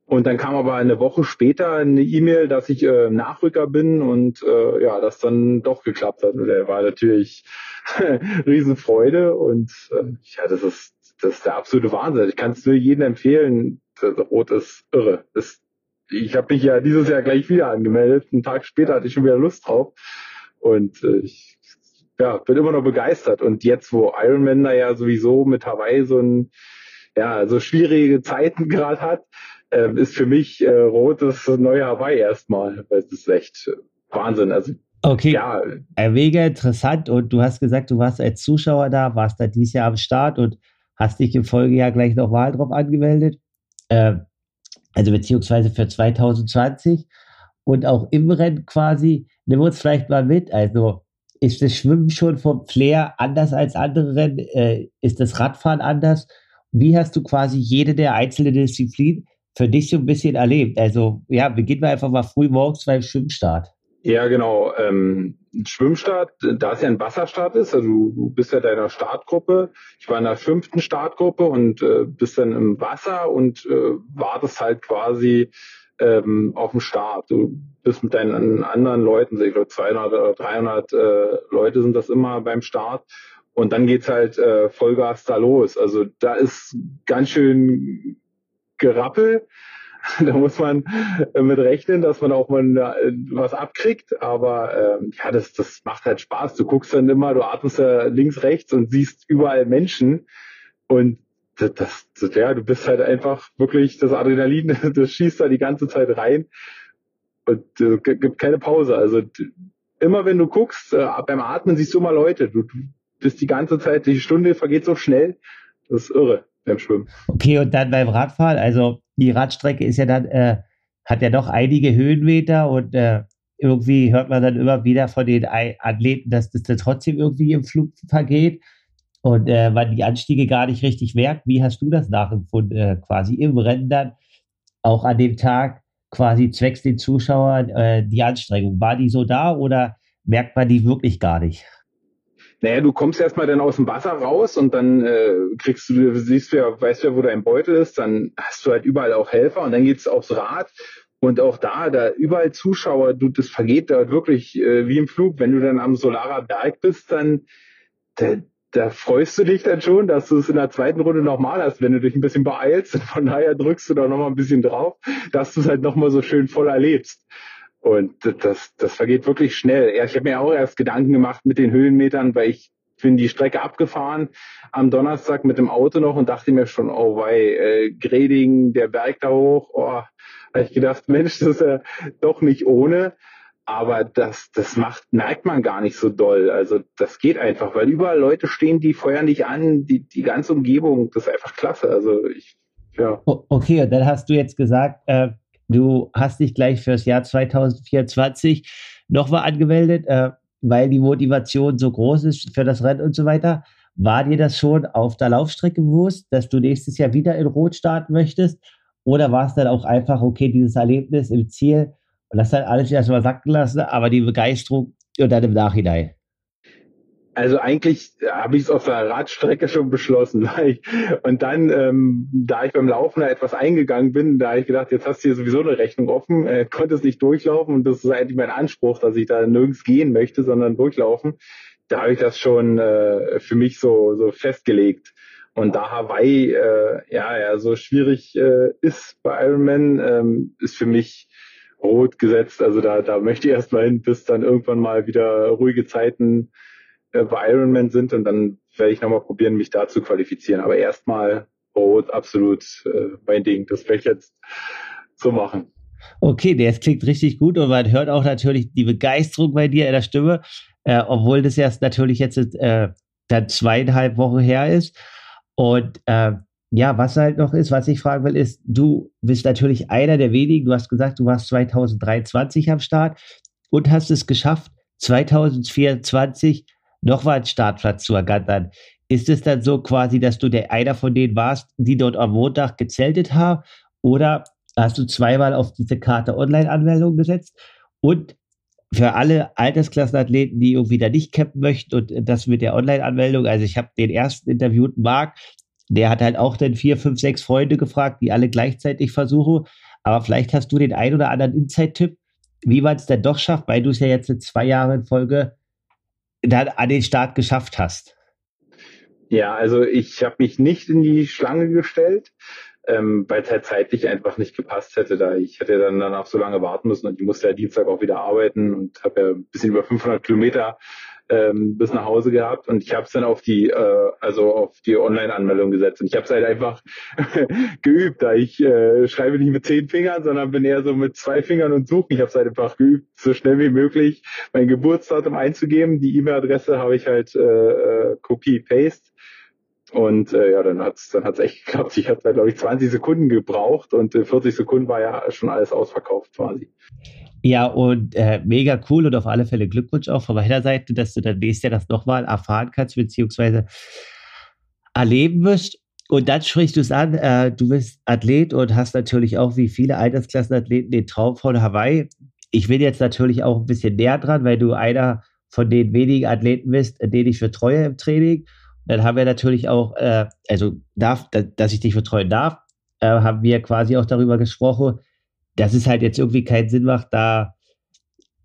Und dann kam aber eine Woche später eine E-Mail, dass ich äh, Nachrücker bin und äh, ja, das dann doch geklappt hat. Und der war natürlich [laughs] Riesenfreude und äh, ja, das ist das ist der absolute Wahnsinn. Ich kann es nur jedem empfehlen, Rot ist irre. Das, ich habe mich ja dieses Jahr gleich wieder angemeldet. Einen Tag später hatte ich schon wieder Lust drauf. Und äh, ich ja, bin immer noch begeistert. Und jetzt, wo Ironman da ja sowieso mit Hawaii so ein, ja, so schwierige Zeiten gerade hat, äh, ist für mich äh, Rot das neue Hawaii erstmal. Weil es ist echt Wahnsinn. Also Okay, ja. mega interessant. Und du hast gesagt, du warst als Zuschauer da, warst da dieses Jahr am Start und hast dich im Folgejahr gleich nochmal drauf angemeldet äh, also beziehungsweise für 2020 und auch im Rennen quasi, nimm uns vielleicht mal mit, also ist das Schwimmen schon vom Flair anders als andere Rennen? Äh, ist das Radfahren anders? Wie hast du quasi jede der einzelnen Disziplinen für dich so ein bisschen erlebt? Also ja, beginnen wir einfach mal früh morgens beim Schwimmstart. Ja, genau. Ähm, Schwimmstart, da es ja ein Wasserstart ist, also du bist ja deiner Startgruppe. Ich war in der fünften Startgruppe und äh, bist dann im Wasser und äh, wartest halt quasi ähm, auf dem Start. Du bist mit deinen anderen Leuten, ich glaube 200 oder 300 äh, Leute sind das immer beim Start. Und dann geht's halt äh, Vollgas da los. Also da ist ganz schön Gerappel. [laughs] da muss man äh, mit rechnen, dass man auch mal äh, was abkriegt. Aber ähm, ja, das, das macht halt Spaß. Du guckst dann immer, du atmest ja links, rechts und siehst überall Menschen. Und das, das, ja, du bist halt einfach wirklich das Adrenalin, [laughs] das schießt da die ganze Zeit rein und äh, gibt keine Pause. Also immer wenn du guckst, äh, beim Atmen siehst du immer Leute. Du, du bist die ganze Zeit, die Stunde vergeht so schnell. Das ist irre beim Schwimmen. Okay, und dann beim Radfahren, also die Radstrecke ist ja dann, äh, hat ja doch einige Höhenmeter und äh, irgendwie hört man dann immer wieder von den Athleten, dass das dann trotzdem irgendwie im Flug vergeht und äh, man die Anstiege gar nicht richtig merkt. Wie hast du das nachempfunden, äh, quasi im Rennen dann, auch an dem Tag, quasi zwecks den Zuschauern, äh, die Anstrengung? War die so da oder merkt man die wirklich gar nicht? Naja, du kommst erstmal dann aus dem Wasser raus und dann äh, kriegst du, siehst du ja, weißt du ja, wo dein Beutel ist, dann hast du halt überall auch Helfer und dann geht's aufs Rad und auch da, da überall Zuschauer, du, das vergeht da wirklich äh, wie im Flug. Wenn du dann am Solarer Berg bist, dann da, da freust du dich dann schon, dass du es in der zweiten Runde nochmal hast, wenn du dich ein bisschen beeilst. Und [laughs] von daher drückst du da nochmal ein bisschen drauf, dass du es halt nochmal so schön voll erlebst. Und das, das vergeht wirklich schnell. Ich habe mir auch erst Gedanken gemacht mit den Höhenmetern, weil ich bin die Strecke abgefahren am Donnerstag mit dem Auto noch und dachte mir schon, oh wei, äh, Greding, der Berg da hoch, oh, habe ich gedacht, [laughs] Mensch, das ist ja doch nicht ohne. Aber das, das macht, merkt man gar nicht so doll. Also das geht einfach, weil überall Leute stehen, die feuern dich an, die, die ganze Umgebung, das ist einfach klasse. Also ich, ja. Okay, dann hast du jetzt gesagt, äh, Du hast dich gleich fürs Jahr 2024 nochmal angemeldet, äh, weil die Motivation so groß ist für das Rennen und so weiter. War dir das schon auf der Laufstrecke bewusst, dass du nächstes Jahr wieder in Rot starten möchtest? Oder war es dann auch einfach, okay, dieses Erlebnis im Ziel und das dann alles erstmal sacken lassen, aber die Begeisterung und dann im Nachhinein? Also eigentlich habe ich es auf der Radstrecke schon beschlossen. [laughs] Und dann, ähm, da ich beim Laufen da etwas eingegangen bin, da habe ich gedacht, jetzt hast du hier sowieso eine Rechnung offen, äh, konnte es nicht durchlaufen und das ist eigentlich mein Anspruch, dass ich da nirgends gehen möchte, sondern durchlaufen. Da habe ich das schon äh, für mich so, so festgelegt. Und da Hawaii äh, ja, ja so schwierig äh, ist bei Ironman, ähm, ist für mich rot gesetzt. Also da, da möchte ich erst mal hin, bis dann irgendwann mal wieder ruhige Zeiten Ironman sind und dann werde ich nochmal probieren, mich da zu qualifizieren. Aber erstmal Rot absolut äh, mein Ding. Das werde ich jetzt so machen. Okay, der klingt richtig gut und man hört auch natürlich die Begeisterung bei dir in der Stimme, äh, obwohl das erst natürlich jetzt äh, dann zweieinhalb Wochen her ist. Und äh, ja, was halt noch ist, was ich fragen will, ist, du bist natürlich einer der wenigen, du hast gesagt, du warst 2023 am Start und hast es geschafft, 2024 nochmal einen Startplatz zu ergattern. Ist es dann so quasi, dass du der einer von denen warst, die dort am Montag gezeltet haben? Oder hast du zweimal auf diese Karte Online-Anmeldung gesetzt? Und für alle Altersklassenathleten, die irgendwie da nicht campen möchten und das mit der Online-Anmeldung, also ich habe den ersten interviewten Marc, der hat halt auch dann vier, fünf, sechs Freunde gefragt, die alle gleichzeitig versuchen. Aber vielleicht hast du den ein oder anderen Insight-Tipp, wie man es dann doch schafft, weil du es ja jetzt zwei Jahre in Folge an den Start geschafft hast? Ja, also ich habe mich nicht in die Schlange gestellt, ähm, weil es halt zeitlich einfach nicht gepasst hätte. Da ich hätte dann danach so lange warten müssen und ich musste ja Dienstag auch wieder arbeiten und habe ja ein bisschen über 500 Kilometer ähm, bis nach Hause gehabt und ich habe es dann auf die äh, also auf die Online-Anmeldung gesetzt und ich habe es halt einfach [laughs] geübt, da ich äh, schreibe nicht mit zehn Fingern, sondern bin eher so mit zwei Fingern und suchen. Ich habe es halt einfach geübt, so schnell wie möglich mein Geburtsdatum einzugeben. Die E-Mail-Adresse habe ich halt äh, äh Copy Paste und äh, ja, dann hat's dann hat's echt geklappt. Ich hatte, glaube ich, 20 Sekunden gebraucht und in 40 Sekunden war ja schon alles ausverkauft quasi. Ja, und äh, mega cool und auf alle Fälle Glückwunsch auch von meiner Seite, dass du dann nächstes Jahr das nochmal erfahren kannst, beziehungsweise erleben wirst. Und dann sprichst du es an, äh, du bist Athlet und hast natürlich auch wie viele Altersklassenathleten den Traum von Hawaii. Ich bin jetzt natürlich auch ein bisschen näher dran, weil du einer von den wenigen Athleten bist, den ich betreue im Training. Dann haben wir natürlich auch, äh, also darf, dass ich dich betreuen darf, äh, haben wir quasi auch darüber gesprochen, dass es halt jetzt irgendwie keinen Sinn macht, da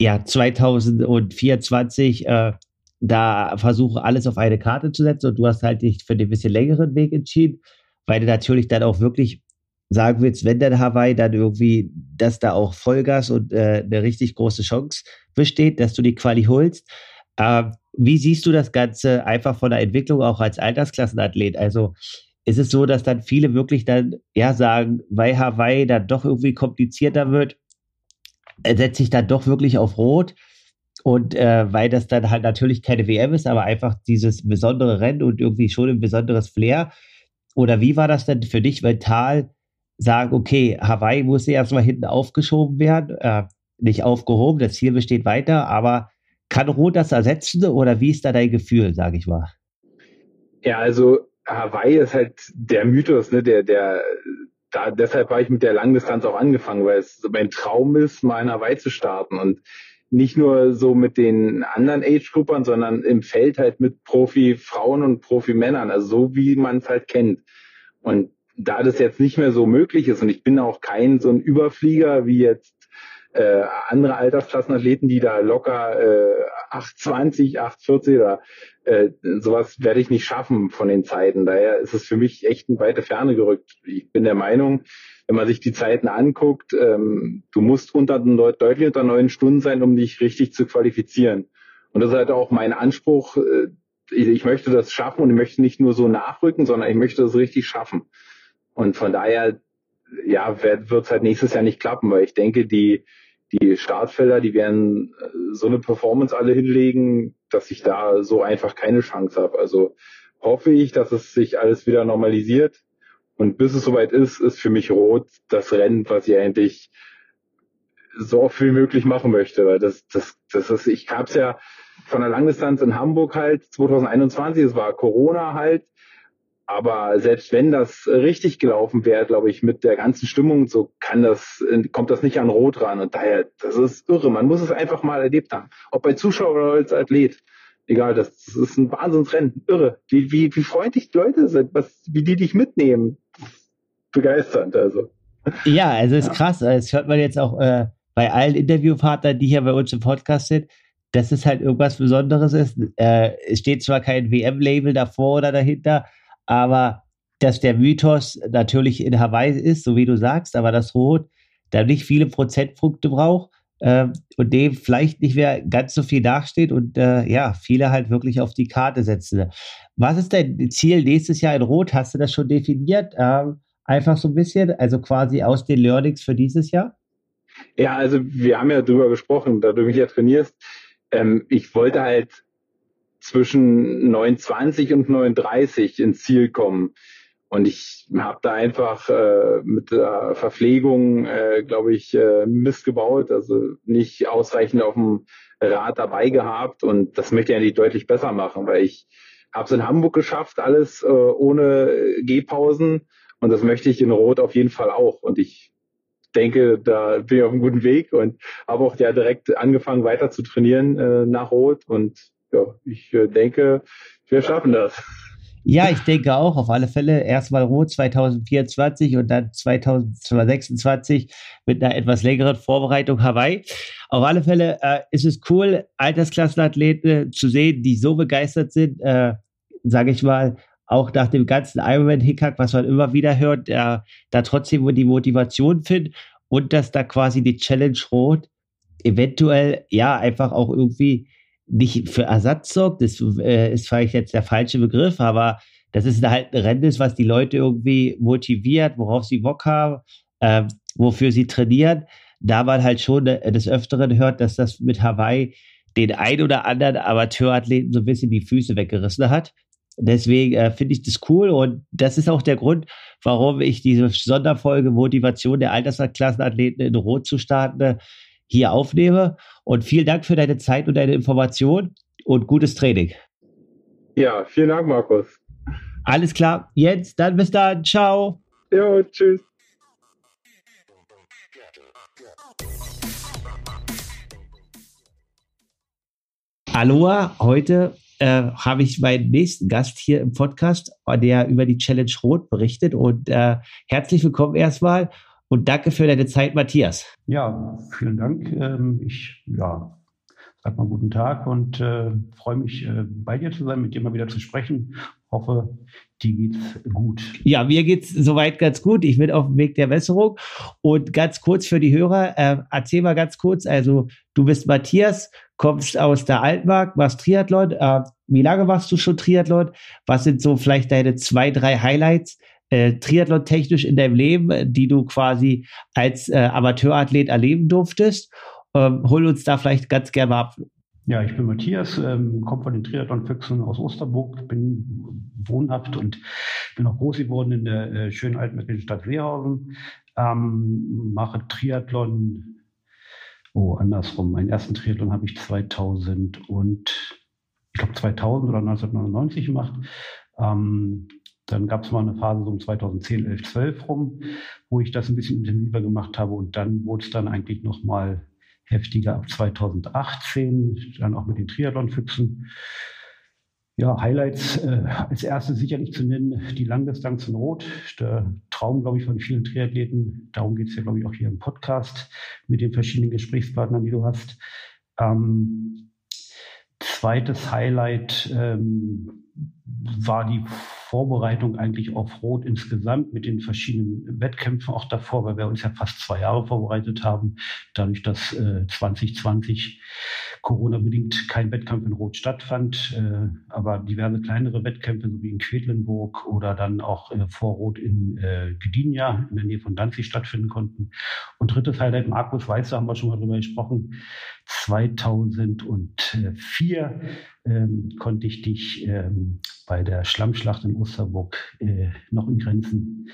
ja 2024 äh, da versuchen, alles auf eine Karte zu setzen und du hast halt dich für den bisschen längeren Weg entschieden, weil du natürlich dann auch wirklich sagen willst, wenn dann Hawaii dann irgendwie, dass da auch Vollgas und äh, eine richtig große Chance besteht, dass du die Quali holst. Ähm, wie siehst du das Ganze einfach von der Entwicklung auch als Altersklassenathlet? Also ist es so, dass dann viele wirklich dann ja sagen, weil Hawaii dann doch irgendwie komplizierter wird, setze ich dann doch wirklich auf Rot. Und äh, weil das dann halt natürlich keine WM ist, aber einfach dieses besondere Rennen und irgendwie schon ein besonderes Flair. Oder wie war das denn für dich mental, sagen, okay, Hawaii muss erstmal hinten aufgeschoben werden, äh, nicht aufgehoben, das Ziel besteht weiter, aber kann Rot das ersetzen oder wie ist da dein Gefühl, sage ich mal? Ja, also Hawaii ist halt der Mythos, ne, der, der, da, deshalb habe ich mit der Langdistanz auch angefangen, weil es mein Traum ist, mal in Hawaii zu starten und nicht nur so mit den anderen Age-Gruppern, sondern im Feld halt mit Profi-Frauen und Profi-Männern, also so wie man es halt kennt. Und da das jetzt nicht mehr so möglich ist und ich bin auch kein so ein Überflieger wie jetzt äh, andere Altersklassenathleten, die da locker äh, 820, 840 oder äh, sowas werde ich nicht schaffen von den Zeiten. Daher ist es für mich echt in weite Ferne gerückt. Ich bin der Meinung, wenn man sich die Zeiten anguckt, ähm, du musst unter deutlich unter neun Stunden sein, um dich richtig zu qualifizieren. Und das ist halt auch mein Anspruch. Äh, ich, ich möchte das schaffen und ich möchte nicht nur so nachrücken, sondern ich möchte das richtig schaffen. Und von daher, ja, wird es halt nächstes Jahr nicht klappen, weil ich denke, die die Startfelder, die werden äh, so eine Performance alle hinlegen, dass ich da so einfach keine Chance habe. Also hoffe ich, dass es sich alles wieder normalisiert. Und bis es soweit ist, ist für mich Rot das Rennen, was ich eigentlich so oft wie möglich machen möchte. Weil das, das, das ist, ich habe es ja von der Langdistanz in Hamburg halt 2021, es war Corona halt, aber selbst wenn das richtig gelaufen wäre, glaube ich, mit der ganzen Stimmung, so kann das, kommt das nicht an Rot ran. Und daher, das ist irre. Man muss es einfach mal erlebt haben. Ob bei Zuschauer oder als Athlet. Egal, das, das ist ein Wahnsinnsrennen. Irre. Wie, wie, wie freundlich die Leute sind, was, wie die dich mitnehmen. Begeisternd, also. Ja, also ist ja. krass. Das hört man jetzt auch äh, bei allen Interviewpartnern, die hier bei uns im Podcast sind dass es halt irgendwas Besonderes ist. Äh, es steht zwar kein WM-Label davor oder dahinter, aber dass der Mythos natürlich in Hawaii ist, so wie du sagst, aber das Rot da nicht viele Prozentpunkte braucht äh, und dem vielleicht nicht mehr ganz so viel nachsteht und äh, ja, viele halt wirklich auf die Karte setzen. Was ist dein Ziel nächstes Jahr in Rot? Hast du das schon definiert? Ähm, einfach so ein bisschen, also quasi aus den Learnings für dieses Jahr? Ja, also wir haben ja drüber gesprochen, da du mich ja trainierst. Ähm, ich wollte halt zwischen 9,20 und 9,30 ins Ziel kommen. Und ich habe da einfach äh, mit der Verpflegung, äh, glaube ich, äh, Mist gebaut, also nicht ausreichend auf dem Rad dabei gehabt. Und das möchte ich eigentlich deutlich besser machen, weil ich habe es in Hamburg geschafft, alles äh, ohne Gehpausen. Und das möchte ich in Rot auf jeden Fall auch. Und ich denke, da bin ich auf einem guten Weg und habe auch ja direkt angefangen weiter zu trainieren äh, nach Rot. Und ja, ich äh, denke, wir schaffen das. Ja, ich denke auch, auf alle Fälle. Erstmal Rot 2024 und dann 2026 mit einer etwas längeren Vorbereitung Hawaii. Auf alle Fälle äh, ist es cool, Altersklassenathleten zu sehen, die so begeistert sind, äh, sage ich mal, auch nach dem ganzen Ironman-Hickhack, was man immer wieder hört, äh, da trotzdem die Motivation findet und dass da quasi die Challenge Rot eventuell ja einfach auch irgendwie nicht für Ersatz sorgt, das äh, ist vielleicht jetzt der falsche Begriff, aber das ist halt ein Rennen, was die Leute irgendwie motiviert, worauf sie Bock haben, äh, wofür sie trainieren. Da man halt schon äh, des Öfteren hört, dass das mit Hawaii den ein oder anderen Amateurathleten so ein bisschen die Füße weggerissen hat. Deswegen äh, finde ich das cool und das ist auch der Grund, warum ich diese Sonderfolge Motivation der Altersklassenathleten in Rot zu starten hier aufnehme. Und vielen Dank für deine Zeit und deine Information und gutes Training. Ja, vielen Dank, Markus. Alles klar. Jens, dann bis dann. Ciao. Ja, tschüss. Aloha, heute äh, habe ich meinen nächsten Gast hier im Podcast, der über die Challenge Rot berichtet. Und äh, herzlich willkommen erstmal. Und danke für deine Zeit, Matthias. Ja, vielen Dank. Ähm, ich ja, sag mal guten Tag und äh, freue mich, äh, bei dir zu sein, mit dir mal wieder zu sprechen. Hoffe, dir geht's gut. Ja, mir geht's soweit ganz gut. Ich bin auf dem Weg der Besserung. Und ganz kurz für die Hörer, äh, erzähl mal ganz kurz, also du bist Matthias, kommst aus der Altmark, machst Triathlon. Äh, wie lange machst du schon Triathlon? Was sind so vielleicht deine zwei, drei Highlights? Äh, Triathlon technisch in deinem Leben, die du quasi als äh, Amateurathlet erleben durftest. Ähm, hol uns da vielleicht ganz gerne mal ab. Ja, ich bin Matthias, ähm, komme von den Triathlon-Füchsen aus Osterburg, bin wohnhaft und bin auch groß geworden in der äh, schönen altmärkischen Stadt Seehausen, ähm, mache Triathlon, oh, andersrum. Meinen ersten Triathlon habe ich 2000 und, ich glaube 2000 oder 1999 gemacht. Ähm, dann gab es mal eine Phase so um 2010, 11, 12 rum, wo ich das ein bisschen intensiver gemacht habe und dann wurde es dann eigentlich nochmal heftiger ab 2018, dann auch mit den Triathlon-Füchsen. Ja, Highlights äh, als erstes sicherlich zu nennen, die Langdistanz in Rot. Der Traum, glaube ich, von vielen Triathleten. Darum geht es ja, glaube ich, auch hier im Podcast mit den verschiedenen Gesprächspartnern, die du hast. Ähm, zweites Highlight ähm, war die Vorbereitung eigentlich auf Rot insgesamt mit den verschiedenen Wettkämpfen auch davor, weil wir uns ja fast zwei Jahre vorbereitet haben, dadurch, dass äh, 2020 Corona-bedingt kein Wettkampf in Rot stattfand, äh, aber diverse kleinere Wettkämpfe, so wie in Quedlinburg oder dann auch äh, vor Rot in äh, Gdynia in der Nähe von Danzig stattfinden konnten. Und drittes Highlight, Markus Weißer, haben wir schon mal drüber gesprochen, 2004 ähm, konnte ich dich ähm, bei der Schlammschlacht in Osterburg äh, noch in Grenzen,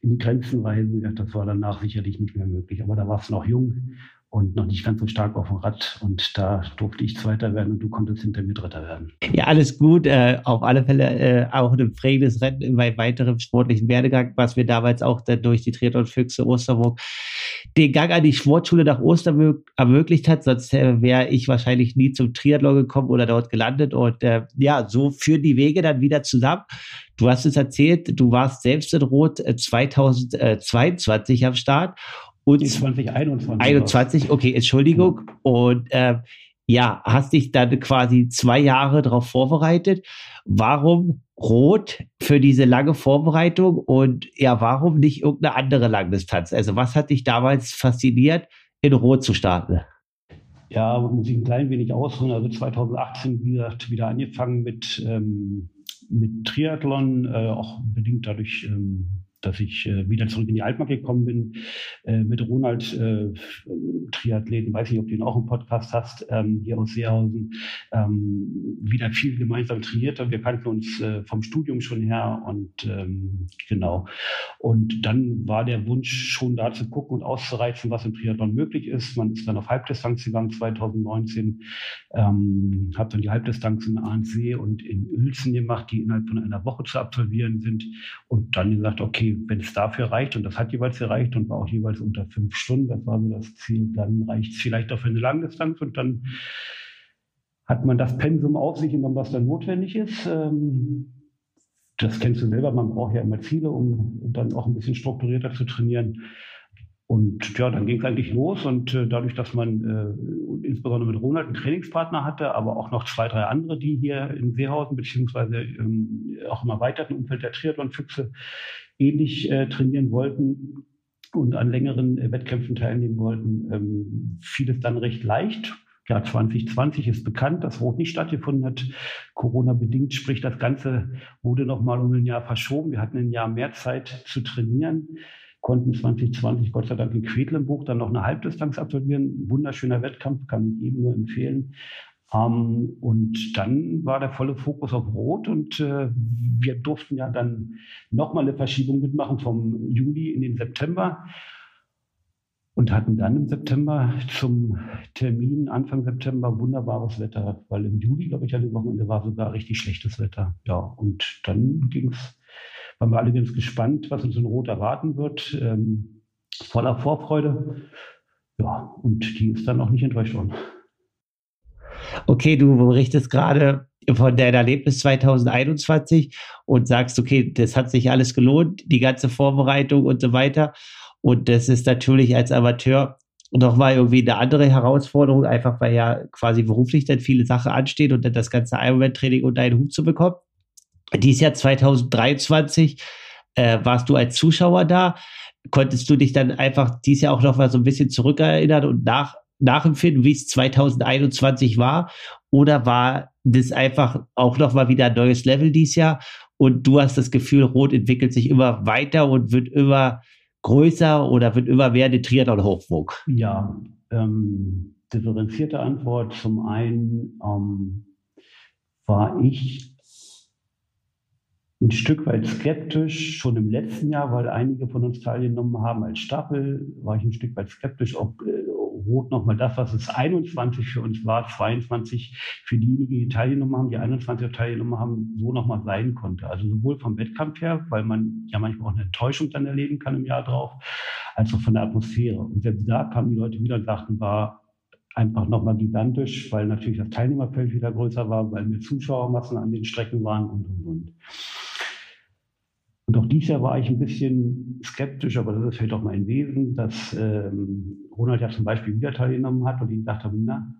in die Grenzen weisen. Ja, das war danach sicherlich nicht mehr möglich. Aber da warst du noch jung und noch nicht ganz so stark auf dem Rad. Und da durfte ich Zweiter werden und du konntest hinter mir Dritter werden. Ja, alles gut. Äh, auf alle Fälle äh, auch ein prägendes Rennen bei weiterem sportlichen Werdegang, was wir damals auch durch die Triathlon-Füchse Osterburg den Gang an die Sportschule nach Ostern ermöglicht hat. Sonst äh, wäre ich wahrscheinlich nie zum Triathlon gekommen oder dort gelandet. Und äh, ja, so führen die Wege dann wieder zusammen. Du hast es erzählt, du warst selbst in Rot 2022 äh, am Start und 2021. 21, okay, Entschuldigung. Und äh, ja, hast dich dann quasi zwei Jahre darauf vorbereitet. Warum Rot für diese lange Vorbereitung und ja, warum nicht irgendeine andere Langdistanz? Also was hat dich damals fasziniert, in Rot zu starten? Ja, muss ich ein klein wenig ausholen. Also 2018, wie gesagt, wieder angefangen mit, ähm, mit Triathlon, äh, auch bedingt dadurch, ähm, dass ich äh, wieder zurück in die Altmark gekommen bin äh, mit Ronald äh, Triathleten, weiß nicht, ob du ihn auch im Podcast hast, ähm, hier aus Seehausen, ähm, wieder viel gemeinsam trainiert haben. Wir kannten uns äh, vom Studium schon her und ähm, genau. Und dann war der Wunsch schon da zu gucken und auszureizen, was im Triathlon möglich ist. Man ist dann auf Halbdistanz gegangen 2019, ähm, habe dann die Halbdistanz in ANC und in Uelzen gemacht, die innerhalb von einer Woche zu absolvieren sind und dann gesagt, okay, wenn es dafür reicht, und das hat jeweils gereicht und war auch jeweils unter fünf Stunden, das war so das Ziel, dann reicht es vielleicht auch für eine Langdistanz und dann hat man das Pensum auf sich genommen, was dann notwendig ist. Ähm, das kennst du selber, man braucht ja immer Ziele, um dann auch ein bisschen strukturierter zu trainieren. Und ja, dann ging es eigentlich los und äh, dadurch, dass man äh, insbesondere mit Ronald einen Trainingspartner hatte, aber auch noch zwei, drei andere, die hier in Seehausen beziehungsweise ähm, auch im erweiterten Umfeld der Triathlon-Füchse ähnlich äh, trainieren wollten und an längeren äh, Wettkämpfen teilnehmen wollten, ähm, fiel es dann recht leicht. Ja, 2020 ist bekannt, dass Rot nicht stattgefunden hat. Corona-bedingt, sprich, das Ganze wurde nochmal um ein Jahr verschoben. Wir hatten ein Jahr mehr Zeit zu trainieren, konnten 2020 Gott sei Dank in Quedlinburg dann noch eine Halbdistanz absolvieren. Wunderschöner Wettkampf, kann ich eben nur empfehlen. Ähm, und dann war der volle Fokus auf Rot und äh, wir durften ja dann nochmal eine Verschiebung mitmachen vom Juli in den September und hatten dann im September zum Termin Anfang September wunderbares Wetter, weil im Juli, glaube ich, an dem Wochenende war sogar richtig schlechtes Wetter. Ja, und dann ging's, waren wir alle ganz gespannt, was uns in Rot erwarten wird, ähm, voller Vorfreude. Ja, und die ist dann auch nicht enttäuscht worden okay, du berichtest gerade von deinem Erlebnis 2021 und sagst, okay, das hat sich alles gelohnt, die ganze Vorbereitung und so weiter. Und das ist natürlich als Amateur nochmal irgendwie eine andere Herausforderung, einfach weil ja quasi beruflich dann viele Sachen anstehen und dann das ganze Ironman-Training unter einen Hut zu bekommen. Dieses Jahr 2023 äh, warst du als Zuschauer da. Konntest du dich dann einfach dieses Jahr auch noch mal so ein bisschen zurückerinnern und nach, nachempfinden, wie es 2021 war? Oder war das einfach auch noch mal wieder ein neues Level dieses Jahr? Und du hast das Gefühl, Rot entwickelt sich immer weiter und wird immer größer oder wird immer mehr der Triathlon hochwog? Ja, ähm, differenzierte Antwort. Zum einen ähm, war ich ein Stück weit skeptisch, schon im letzten Jahr, weil einige von uns teilgenommen haben als Staffel, war ich ein Stück weit skeptisch, ob äh, Rot nochmal das, was es 21 für uns war, 22 für diejenigen, die teilgenommen haben, die 21 teilgenommen haben, so nochmal sein konnte. Also sowohl vom Wettkampf her, weil man ja manchmal auch eine Enttäuschung dann erleben kann im Jahr drauf, als auch von der Atmosphäre. Und selbst da kamen die Leute wieder und sagten, war einfach nochmal gigantisch, weil natürlich das Teilnehmerfeld wieder größer war, weil mehr Zuschauermassen an den Strecken waren und, und, und. Und auch dieses Jahr war ich ein bisschen skeptisch, aber das ist vielleicht auch mein Wesen, dass ähm, Ronald ja zum Beispiel wieder teilgenommen hat und ich dachte, na,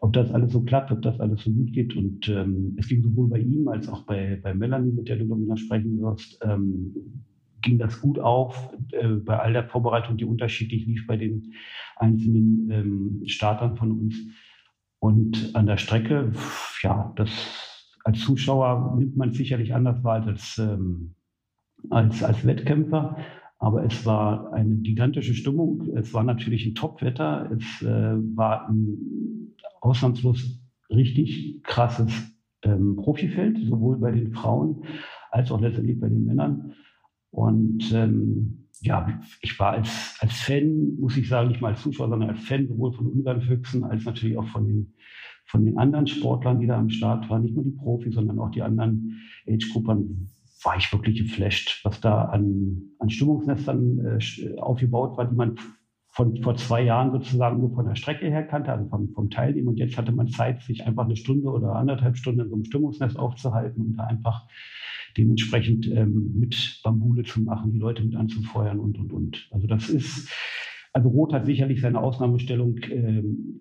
ob das alles so klappt, ob das alles so gut geht. Und ähm, es ging sowohl bei ihm als auch bei, bei Melanie, mit der du noch sprechen wirst, ähm, ging das gut auf äh, bei all der Vorbereitung, die unterschiedlich lief bei den einzelnen ähm, Startern von uns. Und an der Strecke, ja, das als Zuschauer nimmt man sicherlich anders wahr als ähm, als, als Wettkämpfer. Aber es war eine gigantische Stimmung. Es war natürlich ein Top-Wetter. Es äh, war ein ausnahmslos richtig krasses ähm, Profifeld, sowohl bei den Frauen als auch letztendlich bei den Männern. Und ähm, ja, ich war als, als Fan, muss ich sagen, nicht mal als Zuschauer, sondern als Fan sowohl von unseren Füchsen als natürlich auch von den, von den anderen Sportlern, die da am Start waren. Nicht nur die Profis, sondern auch die anderen Age-Gruppen war ich wirklich geflasht, was da an, an Stimmungsnestern äh, aufgebaut war, die man von vor zwei Jahren sozusagen nur von der Strecke her kannte, also vom, vom Teilnehmen. Und jetzt hatte man Zeit, sich einfach eine Stunde oder anderthalb Stunden in so einem Stimmungsnest aufzuhalten und da einfach dementsprechend ähm, mit Bambule zu machen, die Leute mit anzufeuern und, und, und. Also das ist, also Rot hat sicherlich seine Ausnahmestellung ähm,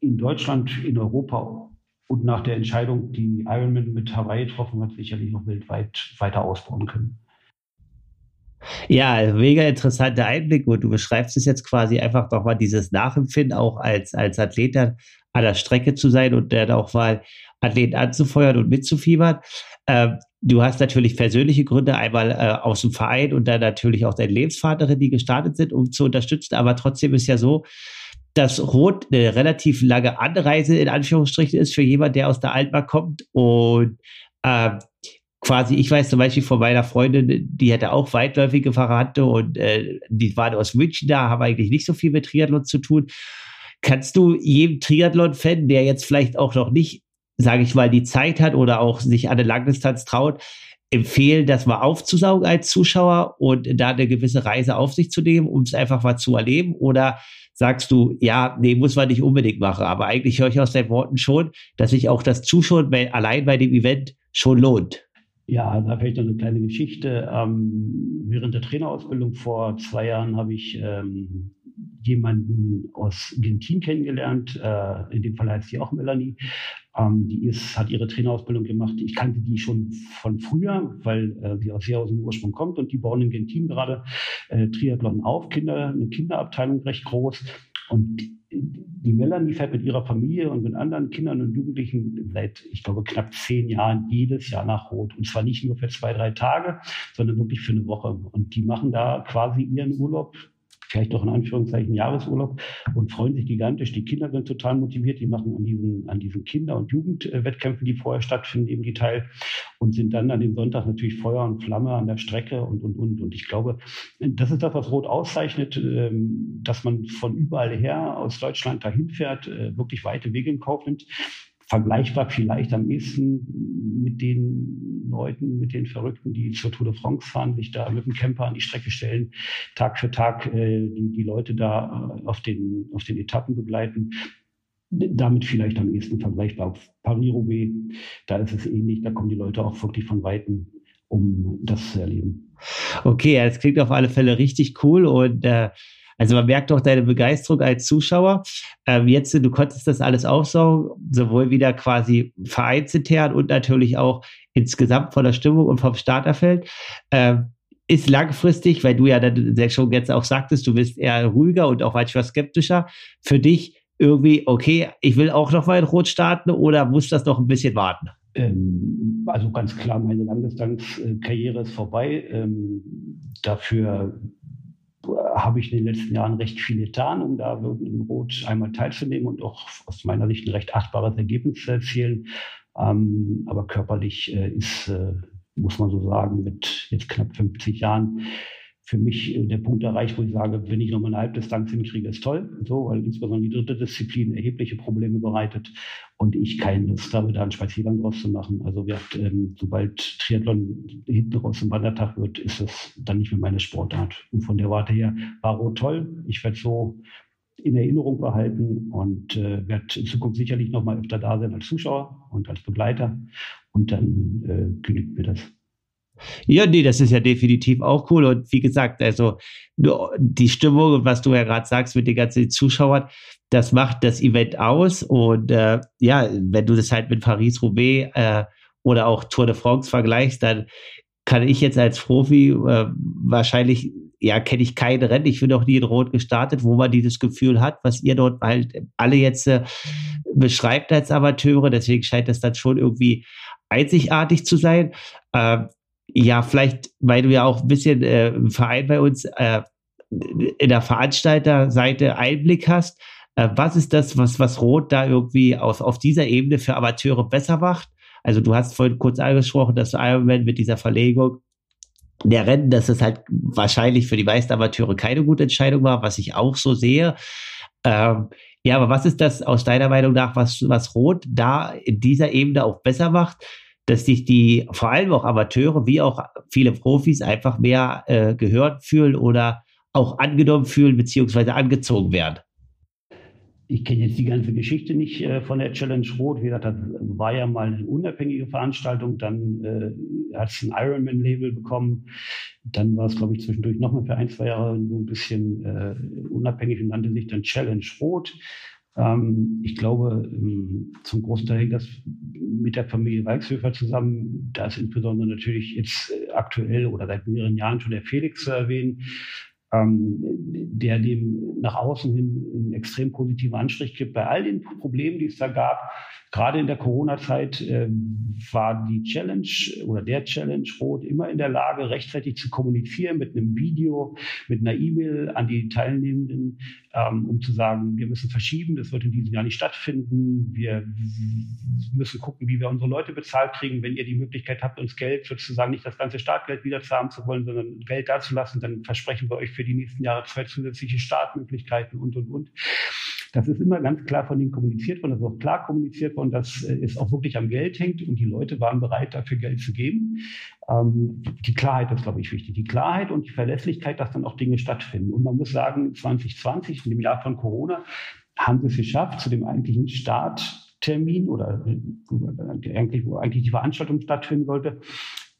in Deutschland, in Europa und nach der Entscheidung, die Ironman mit Hawaii getroffen hat, sicherlich noch weltweit weiter ausbauen können. Ja, mega interessanter Einblick und du beschreibst es jetzt quasi einfach doch mal dieses Nachempfinden auch als, als Athlet an der Strecke zu sein und dann auch mal Athleten anzufeuern und mitzufiebern. Ähm, du hast natürlich persönliche Gründe, einmal äh, aus dem Verein und dann natürlich auch deine Lebensvaterin, die gestartet sind, um zu unterstützen. Aber trotzdem ist ja so, dass Rot eine relativ lange Anreise in Anführungsstrichen ist für jemand, der aus der Altmark kommt und äh, quasi, ich weiß zum Beispiel von meiner Freundin, die hatte auch weitläufige Verrate und äh, die waren aus München da, haben eigentlich nicht so viel mit Triathlon zu tun. Kannst du jedem Triathlon-Fan, der jetzt vielleicht auch noch nicht, sage ich mal, die Zeit hat oder auch sich an eine Langdistanz traut, empfehlen, das mal aufzusaugen als Zuschauer und da eine gewisse Reise auf sich zu nehmen, um es einfach mal zu erleben? Oder sagst du, ja, nee, muss man nicht unbedingt machen. Aber eigentlich höre ich aus deinen Worten schon, dass sich auch das Zuschauen bei, allein bei dem Event schon lohnt. Ja, da vielleicht noch eine kleine Geschichte. Ähm, während der Trainerausbildung vor zwei Jahren habe ich ähm, jemanden aus dem Team kennengelernt. Äh, in dem Fall heißt sie auch Melanie. Ähm, die ist, hat ihre Trainerausbildung gemacht. Ich kannte die schon von früher, weil äh, sie aus sehr aus dem Ursprung kommt und die bauen in Gentin gerade äh, Triathlon auf, Kinder, eine Kinderabteilung recht groß. Und die Melanie fährt mit ihrer Familie und mit anderen Kindern und Jugendlichen seit, ich glaube, knapp zehn Jahren jedes Jahr nach Rot. Und zwar nicht nur für zwei, drei Tage, sondern wirklich für eine Woche. Und die machen da quasi ihren Urlaub vielleicht doch in Anführungszeichen Jahresurlaub und freuen sich gigantisch. Die Kinder sind total motiviert, die machen an diesen, an diesen Kinder- und Jugendwettkämpfen, die vorher stattfinden, eben die teil und sind dann an dem Sonntag natürlich Feuer und Flamme an der Strecke und, und, und. Und ich glaube, das ist das, was Rot auszeichnet, ähm, dass man von überall her aus Deutschland dahin fährt, äh, wirklich weite Wege in Kauf nimmt vergleichbar vielleicht am ehesten mit den Leuten, mit den Verrückten, die zur Tour de France fahren, sich da mit dem Camper an die Strecke stellen, Tag für Tag äh, die, die Leute da äh, auf, den, auf den Etappen begleiten. Damit vielleicht am ehesten vergleichbar. Auf Paris-Roubaix, da ist es ähnlich, da kommen die Leute auch wirklich von Weitem um das zu erleben. Okay, das klingt auf alle Fälle richtig cool und äh, also man merkt doch deine Begeisterung als Zuschauer. Ähm, jetzt, du konntest das alles aufsaugen, sowohl wieder quasi vereinsintern und natürlich auch insgesamt von der Stimmung und vom Starterfeld. Ähm, ist langfristig, weil du ja dann schon jetzt auch sagtest, du bist eher ruhiger und auch manchmal skeptischer. Für dich irgendwie, okay, ich will auch noch mal in Rot starten oder muss das noch ein bisschen warten? Ähm, also ganz klar, meine Langdistanzkarriere ist vorbei. Ähm, dafür habe ich in den letzten Jahren recht viel getan, um da in Rot einmal teilzunehmen und auch aus meiner Sicht ein recht achtbares Ergebnis zu erzielen. Ähm, aber körperlich äh, ist, äh, muss man so sagen, mit jetzt knapp 50 Jahren für mich äh, der Punkt erreicht, wo ich sage, wenn ich nochmal eine Halbdistanz hinkriege, ist toll. So, weil insbesondere die dritte Disziplin erhebliche Probleme bereitet und ich keine Lust habe, da einen Spaziergang draus zu machen. Also wir, ähm, sobald Triathlon hinten raus im Wandertag wird, ist das dann nicht mehr meine Sportart. Und von der Warte her war Rot toll. Ich werde so in Erinnerung behalten und äh, werde in Zukunft sicherlich nochmal öfter da sein als Zuschauer und als Begleiter. Und dann äh, genügt mir das. Ja, nee, das ist ja definitiv auch cool. Und wie gesagt, also die Stimmung, was du ja gerade sagst mit den ganzen Zuschauern, das macht das Event aus. Und äh, ja, wenn du das halt mit Paris-Roubaix äh, oder auch Tour de France vergleichst, dann kann ich jetzt als Profi äh, wahrscheinlich, ja, kenne ich keine Rennen. Ich bin noch nie in Rot gestartet, wo man dieses Gefühl hat, was ihr dort halt alle jetzt äh, beschreibt als Amateure. Deswegen scheint das dann schon irgendwie einzigartig zu sein. Äh, ja, vielleicht, weil du ja auch ein bisschen äh, im Verein bei uns äh, in der Veranstalterseite Einblick hast. Äh, was ist das, was, was Rot da irgendwie aus, auf dieser Ebene für Amateure besser macht? Also du hast vorhin kurz angesprochen, dass Ironman mit dieser Verlegung der Rennen, dass es halt wahrscheinlich für die meisten Amateure keine gute Entscheidung war, was ich auch so sehe. Ähm, ja, aber was ist das aus deiner Meinung nach, was, was Rot da in dieser Ebene auch besser macht? Dass sich die, vor allem auch Amateure, wie auch viele Profis, einfach mehr äh, gehört fühlen oder auch angenommen fühlen, beziehungsweise angezogen werden. Ich kenne jetzt die ganze Geschichte nicht äh, von der Challenge Rot. Wie gesagt, das war ja mal eine unabhängige Veranstaltung. Dann äh, hat es ein Ironman-Label bekommen. Dann war es, glaube ich, zwischendurch nochmal für ein, zwei Jahre so ein bisschen äh, unabhängig und nannte sich dann Challenge Rot. Ähm, ich glaube, ähm, zum großen Teil hängt das mit der Familie Walkshöfer zusammen. Da ist insbesondere natürlich jetzt äh, aktuell oder seit mehreren Jahren schon der Felix zu erwähnen, ähm, der dem nach außen hin einen extrem positiven Anstrich gibt. Bei all den Problemen, die es da gab, gerade in der Corona-Zeit, äh, war die Challenge oder der Challenge Rot immer in der Lage, rechtzeitig zu kommunizieren mit einem Video, mit einer E-Mail an die Teilnehmenden, ähm, um zu sagen, wir müssen verschieben, das wird in diesem Jahr nicht stattfinden. Wir müssen gucken, wie wir unsere Leute bezahlt kriegen. Wenn ihr die Möglichkeit habt, uns Geld sozusagen nicht das ganze Startgeld wieder zahlen zu wollen, sondern Geld dazulassen, dann versprechen wir euch für die nächsten Jahre zwei zusätzliche Startmöglichkeiten und, und, und. Das ist immer ganz klar von ihnen kommuniziert worden, das ist auch klar kommuniziert worden, dass äh, es auch wirklich am Geld hängt und die Leute waren bereit, dafür Geld zu geben. Ähm, die Klarheit ist, glaube ich, wichtig. Die Klarheit und die Verlässlichkeit, dass dann auch Dinge stattfinden. Und man muss sagen, 2020, in dem Jahr von Corona, haben sie es geschafft, zu dem eigentlichen Starttermin oder äh, eigentlich, wo eigentlich die Veranstaltung stattfinden sollte,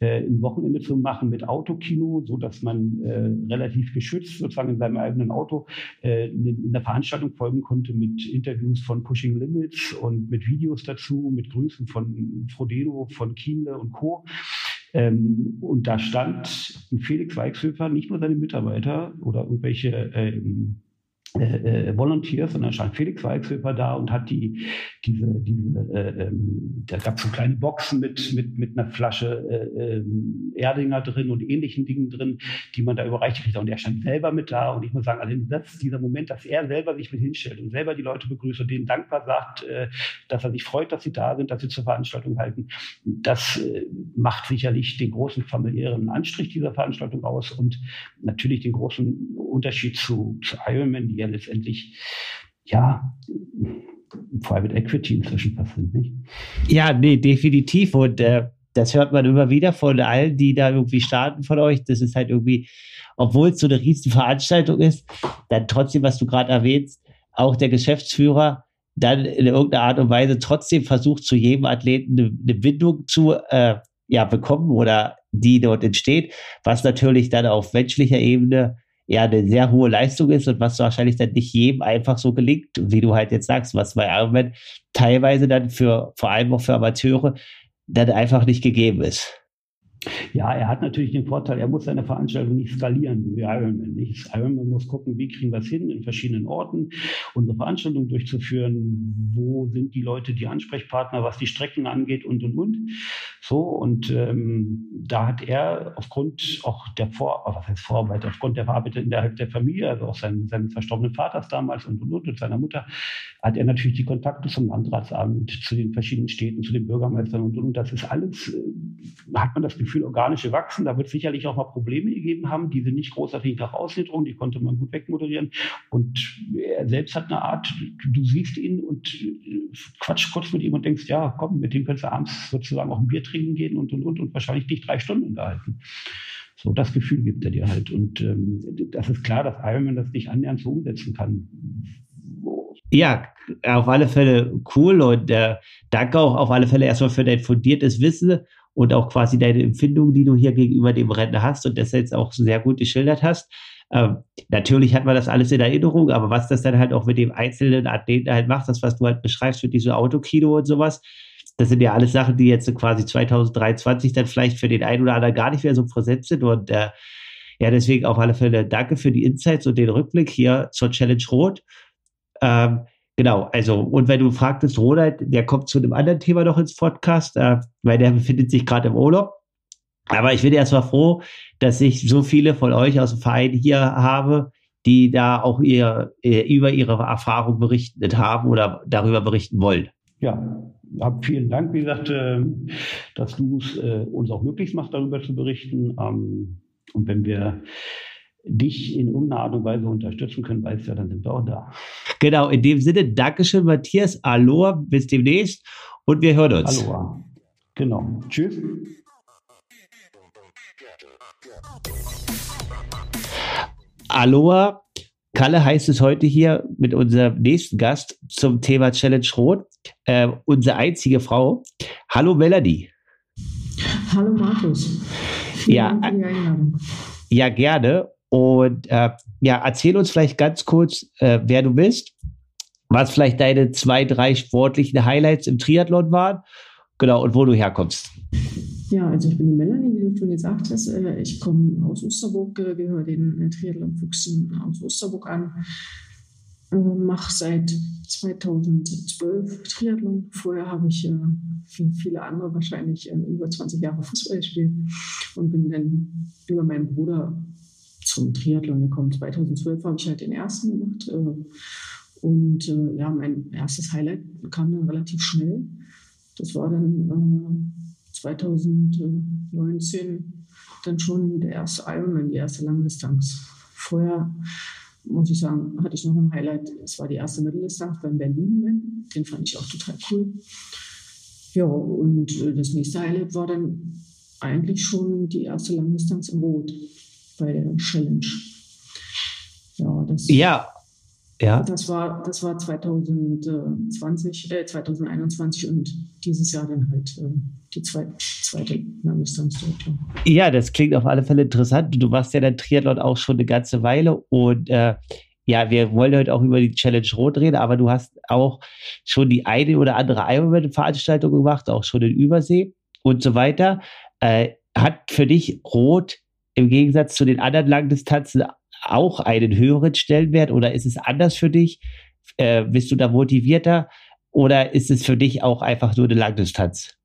äh, Wochenende zu machen mit Autokino, so dass man äh, relativ geschützt sozusagen in seinem eigenen Auto äh, in der Veranstaltung folgen konnte mit Interviews von Pushing Limits und mit Videos dazu, mit Grüßen von Frodeno, von Kienle und Co. Ähm, und da stand Felix Weichshöfer, nicht nur seine Mitarbeiter oder irgendwelche ähm, äh, äh, Volunteers, sondern stand Felix Weichshöfer da und hat die, diese, diese äh, ähm, da gab es so kleine Boxen mit, mit, mit einer Flasche äh, ähm, Erdinger drin und ähnlichen Dingen drin, die man da überreicht kriegt. Und er stand selber mit da und ich muss sagen, also das, dieser Moment, dass er selber sich mit hinstellt und selber die Leute begrüßt und denen dankbar sagt, äh, dass er sich freut, dass sie da sind, dass sie zur Veranstaltung halten, das äh, macht sicherlich den großen familiären Anstrich dieser Veranstaltung aus und natürlich den großen Unterschied zu, zu Ironman, die ja letztendlich, ja, Private Equity inzwischen sind, nicht? Ja, nee, definitiv. Und äh, das hört man immer wieder von allen, die da irgendwie starten von euch. Das ist halt irgendwie, obwohl es so eine riesen Veranstaltung ist, dann trotzdem, was du gerade erwähnst, auch der Geschäftsführer dann in irgendeiner Art und Weise trotzdem versucht, zu jedem Athleten eine, eine Bindung zu äh, ja, bekommen oder die dort entsteht, was natürlich dann auf menschlicher Ebene ja eine sehr hohe Leistung ist und was wahrscheinlich dann nicht jedem einfach so gelingt, wie du halt jetzt sagst, was bei Ironman teilweise dann für, vor allem auch für Amateure, dann einfach nicht gegeben ist. Ja, er hat natürlich den Vorteil, er muss seine Veranstaltung nicht skalieren, wie Ironman nicht. Ironman muss gucken, wie kriegen wir es hin, in verschiedenen Orten unsere Veranstaltung durchzuführen, wo sind die Leute, die Ansprechpartner, was die Strecken angeht und, und, und. So, und ähm, da hat er aufgrund auch der Vor, oh, was heißt Vorarbeit, aufgrund der Arbeit innerhalb der Familie, also auch sein, seines verstorbenen Vaters damals und, und, und, und seiner Mutter, hat er natürlich die Kontakte zum Landratsamt, zu den verschiedenen Städten, zu den Bürgermeistern und, und, und. Das ist alles, äh, hat man das Gefühl, Gefühl, organische wachsen. Da wird sicherlich auch mal Probleme gegeben haben, die sind nicht großartig nach außen die konnte man gut wegmoderieren. Und er selbst hat eine Art, du siehst ihn und äh, quatsch kurz mit ihm und denkst, ja, komm, mit dem könntest du abends sozusagen auch ein Bier trinken gehen und und und und wahrscheinlich nicht drei Stunden unterhalten. So, das Gefühl gibt er dir halt. Und ähm, das ist klar, dass Ironman das nicht annähernd so umsetzen kann. Ja, auf alle Fälle cool und äh, danke auch auf alle Fälle erstmal für dein fundiertes Wissen und auch quasi deine Empfindung, die du hier gegenüber dem Rennen hast und das jetzt auch sehr gut geschildert hast. Ähm, natürlich hat man das alles in Erinnerung, aber was das dann halt auch mit dem einzelnen Athleten halt macht, das, was du halt beschreibst mit diesem Autokino und sowas, das sind ja alles Sachen, die jetzt quasi 2023 dann vielleicht für den einen oder anderen gar nicht mehr so präsent sind und äh, ja, deswegen auf alle Fälle danke für die Insights und den Rückblick hier zur Challenge Rot. Ähm, Genau, also, und wenn du fragtest, Ronald, der kommt zu einem anderen Thema noch ins Podcast, äh, weil der befindet sich gerade im Urlaub. Aber ich bin erstmal froh, dass ich so viele von euch aus dem Verein hier habe, die da auch ihr, äh, über ihre Erfahrung berichtet haben oder darüber berichten wollen. Ja, hab vielen Dank, wie gesagt, äh, dass du es äh, uns auch möglich machst, darüber zu berichten. Ähm, und wenn wir dich in irgendeiner Art und Weise unterstützen können, weißt du ja, dann sind wir auch da. Genau, in dem Sinne, Dankeschön, Matthias. Aloha, bis demnächst und wir hören uns. Aloha. Genau. Tschüss. Aloha. Kalle heißt es heute hier mit unserem nächsten Gast zum Thema Challenge Rot. Äh, unsere einzige Frau. Hallo Melanie. Hallo Markus. Vielen ja, Dank für die Einladung. Ja, gerne. Und äh, ja, erzähl uns vielleicht ganz kurz, äh, wer du bist, was vielleicht deine zwei, drei sportlichen Highlights im Triathlon waren, genau, und wo du herkommst. Ja, also ich bin die Melanie, wie du schon gesagt hast. Äh, ich komme aus Osterburg, äh, gehöre den äh, Triathlon-Füchsen aus Osterburg an. Mache seit 2012 Triathlon. Vorher habe ich, wie viele andere wahrscheinlich, über 20 Jahre Fußball gespielt und bin dann über meinen Bruder zum Triathlon gekommen. 2012 habe ich halt den ersten gemacht. Und ja, mein erstes Highlight kam dann relativ schnell. Das war dann 2019 äh, dann schon der erste Ironman, die erste Langdistanz. Vorher muss ich sagen, hatte ich noch ein Highlight. Es war die erste Mitteldistanz beim Berlin-Man. Den fand ich auch total cool. Ja, und das nächste Highlight war dann eigentlich schon die erste Langdistanz in Rot bei der Challenge. Ja, das, ja. Ja. Das war, das war 2020, äh, 2021 und dieses Jahr dann halt äh, die zweite, zweite Langdistanz dort. Ja, das klingt auf alle Fälle interessant. Du machst ja dann Triathlon auch schon eine ganze Weile und äh, ja, wir wollen heute auch über die Challenge Rot reden, aber du hast auch schon die eine oder andere Ironman-Veranstaltung gemacht, auch schon in Übersee und so weiter. Äh, hat für dich Rot im Gegensatz zu den anderen Langdistanzen auch einen höheren Stellenwert oder ist es anders für dich? Äh, bist du da motivierter oder ist es für dich auch einfach nur eine Langdistanz?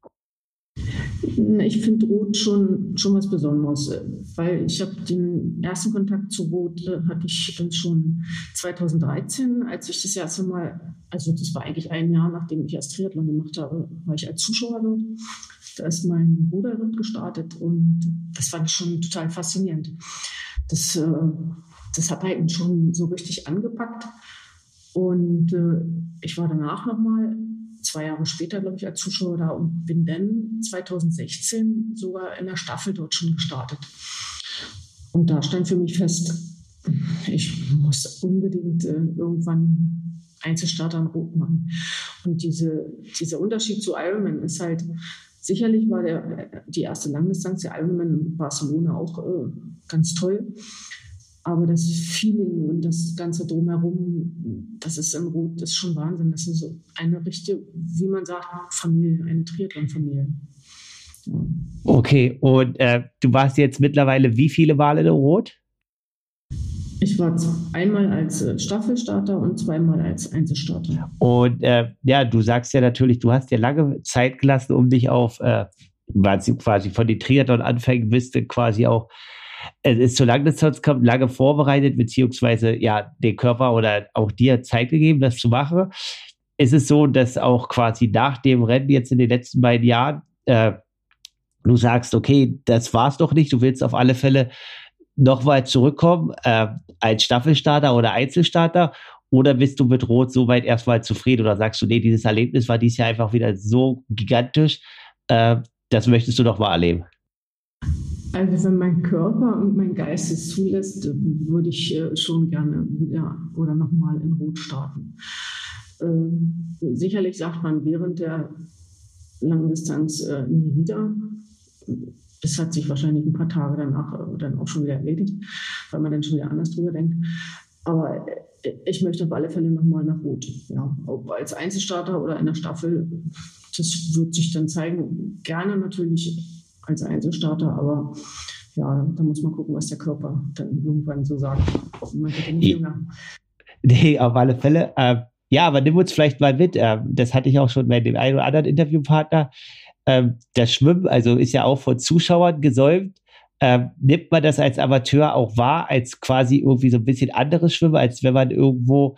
Ich finde Rot schon, schon was Besonderes, weil ich habe den ersten Kontakt zu Rot äh, hatte ich schon 2013, als ich das erste Mal, also das war eigentlich ein Jahr, nachdem ich erst Triathlon gemacht habe, war ich als Zuschauer dort. Da ist mein Bruder gestartet und das fand ich schon total faszinierend. Das, äh, das hat halt schon so richtig angepackt. Und äh, ich war danach nochmal zwei Jahre später, glaube ich, als Zuschauer da und bin dann 2016 sogar in der Staffel dort schon gestartet. Und da stand für mich fest, ich muss unbedingt äh, irgendwann Einzelstarter in Rot machen. Und diese, dieser Unterschied zu Ironman ist halt, sicherlich war der, die erste Langdistanz, der Ironman in Barcelona auch äh, ganz toll. Aber das Feeling und das Ganze drumherum, das ist in Rot, das ist schon Wahnsinn. Das ist so eine richtige, wie man sagt, Familie, eine Triathlon-Familie. Ja. Okay, und äh, du warst jetzt mittlerweile wie viele Male in Rot? Ich war einmal als äh, Staffelstarter und zweimal als Einzelstarter. Und äh, ja, du sagst ja natürlich, du hast ja lange Zeit gelassen, um dich auf, äh, quasi von den Triathlon-Anfängen bist quasi auch es ist zu Langdistanz kommt, lange vorbereitet, beziehungsweise ja, den Körper oder auch dir Zeit gegeben, das zu machen. Es ist so, dass auch quasi nach dem Rennen jetzt in den letzten beiden Jahren äh, du sagst, okay, das war's doch nicht, du willst auf alle Fälle nochmal zurückkommen äh, als Staffelstarter oder Einzelstarter oder bist du mit Rot soweit erstmal zufrieden oder sagst du, nee, dieses Erlebnis war dieses Jahr einfach wieder so gigantisch, äh, das möchtest du doch mal erleben? Also wenn mein Körper und mein Geist es zulässt, würde ich äh, schon gerne wieder oder nochmal in Rot starten. Ähm, sicherlich sagt man während der Langdistanz äh, nie wieder. Das hat sich wahrscheinlich ein paar Tage danach äh, dann auch schon wieder erledigt, weil man dann schon wieder anders drüber denkt. Aber ich möchte auf alle Fälle nochmal nach Rot. Ja, ob als Einzelstarter oder in der Staffel, das wird sich dann zeigen. Gerne natürlich als Einzelstarter, aber ja, da muss man gucken, was der Körper dann irgendwann so sagt. Man wird nicht jünger. Nee, auf alle Fälle. Äh, ja, aber nimm uns vielleicht mal mit. Äh, das hatte ich auch schon bei dem einen oder anderen Interviewpartner. Äh, das Schwimmen, also ist ja auch von Zuschauern gesäumt. Ähm, nimmt man das als Amateur auch wahr, als quasi irgendwie so ein bisschen anderes Schwimmen, als wenn man irgendwo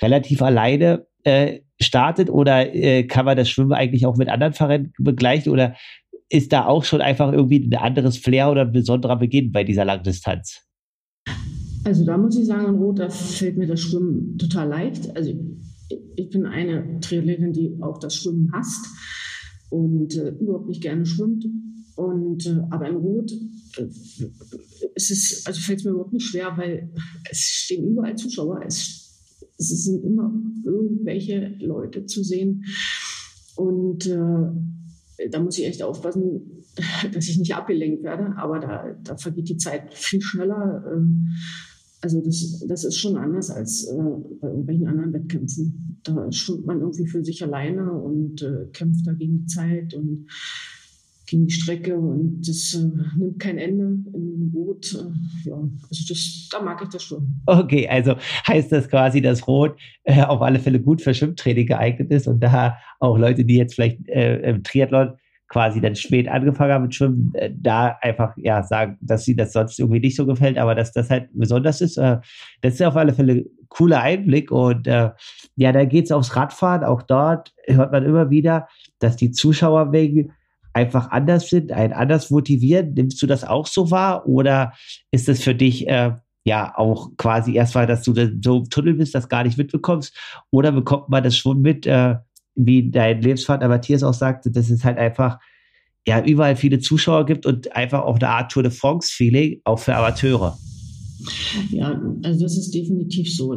relativ alleine äh, startet? Oder äh, kann man das Schwimmen eigentlich auch mit anderen Vereinen begleichen? Oder ist da auch schon einfach irgendwie ein anderes Flair oder ein besonderer Beginn bei dieser Langdistanz? Also da muss ich sagen, in Rot, da fällt mir das Schwimmen total leicht. Also ich bin eine Triathletin, die auch das Schwimmen hasst und äh, überhaupt nicht gerne schwimmt. Und äh, aber in Rot äh, es also fällt es mir überhaupt nicht schwer, weil es stehen überall Zuschauer. Es, es sind immer irgendwelche Leute zu sehen. Und äh, da muss ich echt aufpassen, [laughs] dass ich nicht abgelenkt werde. Aber da, da vergeht die Zeit viel schneller. Ähm, also das, das ist schon anders als äh, bei irgendwelchen anderen Wettkämpfen. Da schwimmt man irgendwie für sich alleine und äh, kämpft da gegen die Zeit und gegen die Strecke und das äh, nimmt kein Ende in Rot. Äh, ja, also das, da mag ich das schon. Okay, also heißt das quasi, dass Rot äh, auf alle Fälle gut für Schwimmtraining geeignet ist und da auch Leute, die jetzt vielleicht äh, im Triathlon quasi dann spät angefangen haben mit Schwimmen, äh, da einfach ja sagen, dass sie das sonst irgendwie nicht so gefällt, aber dass das halt besonders ist. Äh, das ist auf alle Fälle cooler Einblick und äh, ja, da geht es aufs Radfahren. Auch dort hört man immer wieder, dass die Zuschauer wegen einfach anders sind, einen anders motivieren. Nimmst du das auch so wahr oder ist das für dich äh, ja auch quasi erstmal, dass du so im Tunnel bist, das gar nicht mitbekommst oder bekommt man das schon mit? Äh, wie dein Lebensvater Matthias auch sagte, dass es halt einfach ja überall viele Zuschauer gibt und einfach auch eine Art Tour de France-Feeling, auch für Amateure. Ja, also das ist definitiv so.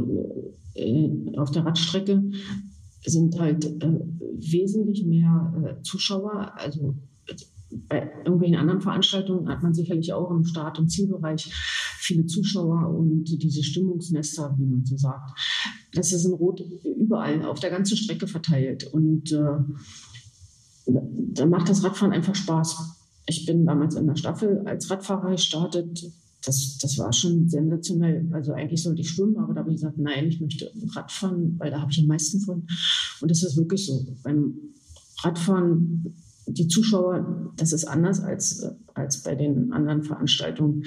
Äh, auf der Radstrecke sind halt äh, wesentlich mehr äh, Zuschauer. Also bei irgendwelchen anderen Veranstaltungen hat man sicherlich auch im Start- und Zielbereich viele Zuschauer und diese Stimmungsnester, wie man so sagt. Das ist in Rot überall auf der ganzen Strecke verteilt. Und äh, da macht das Radfahren einfach Spaß. Ich bin damals in der Staffel als Radfahrer gestartet. Das, das war schon sensationell. Also eigentlich sollte ich schwimmen, aber da habe ich gesagt, nein, ich möchte Radfahren, weil da habe ich am meisten von. Und das ist wirklich so. Beim Radfahren, die Zuschauer, das ist anders als, als bei den anderen Veranstaltungen.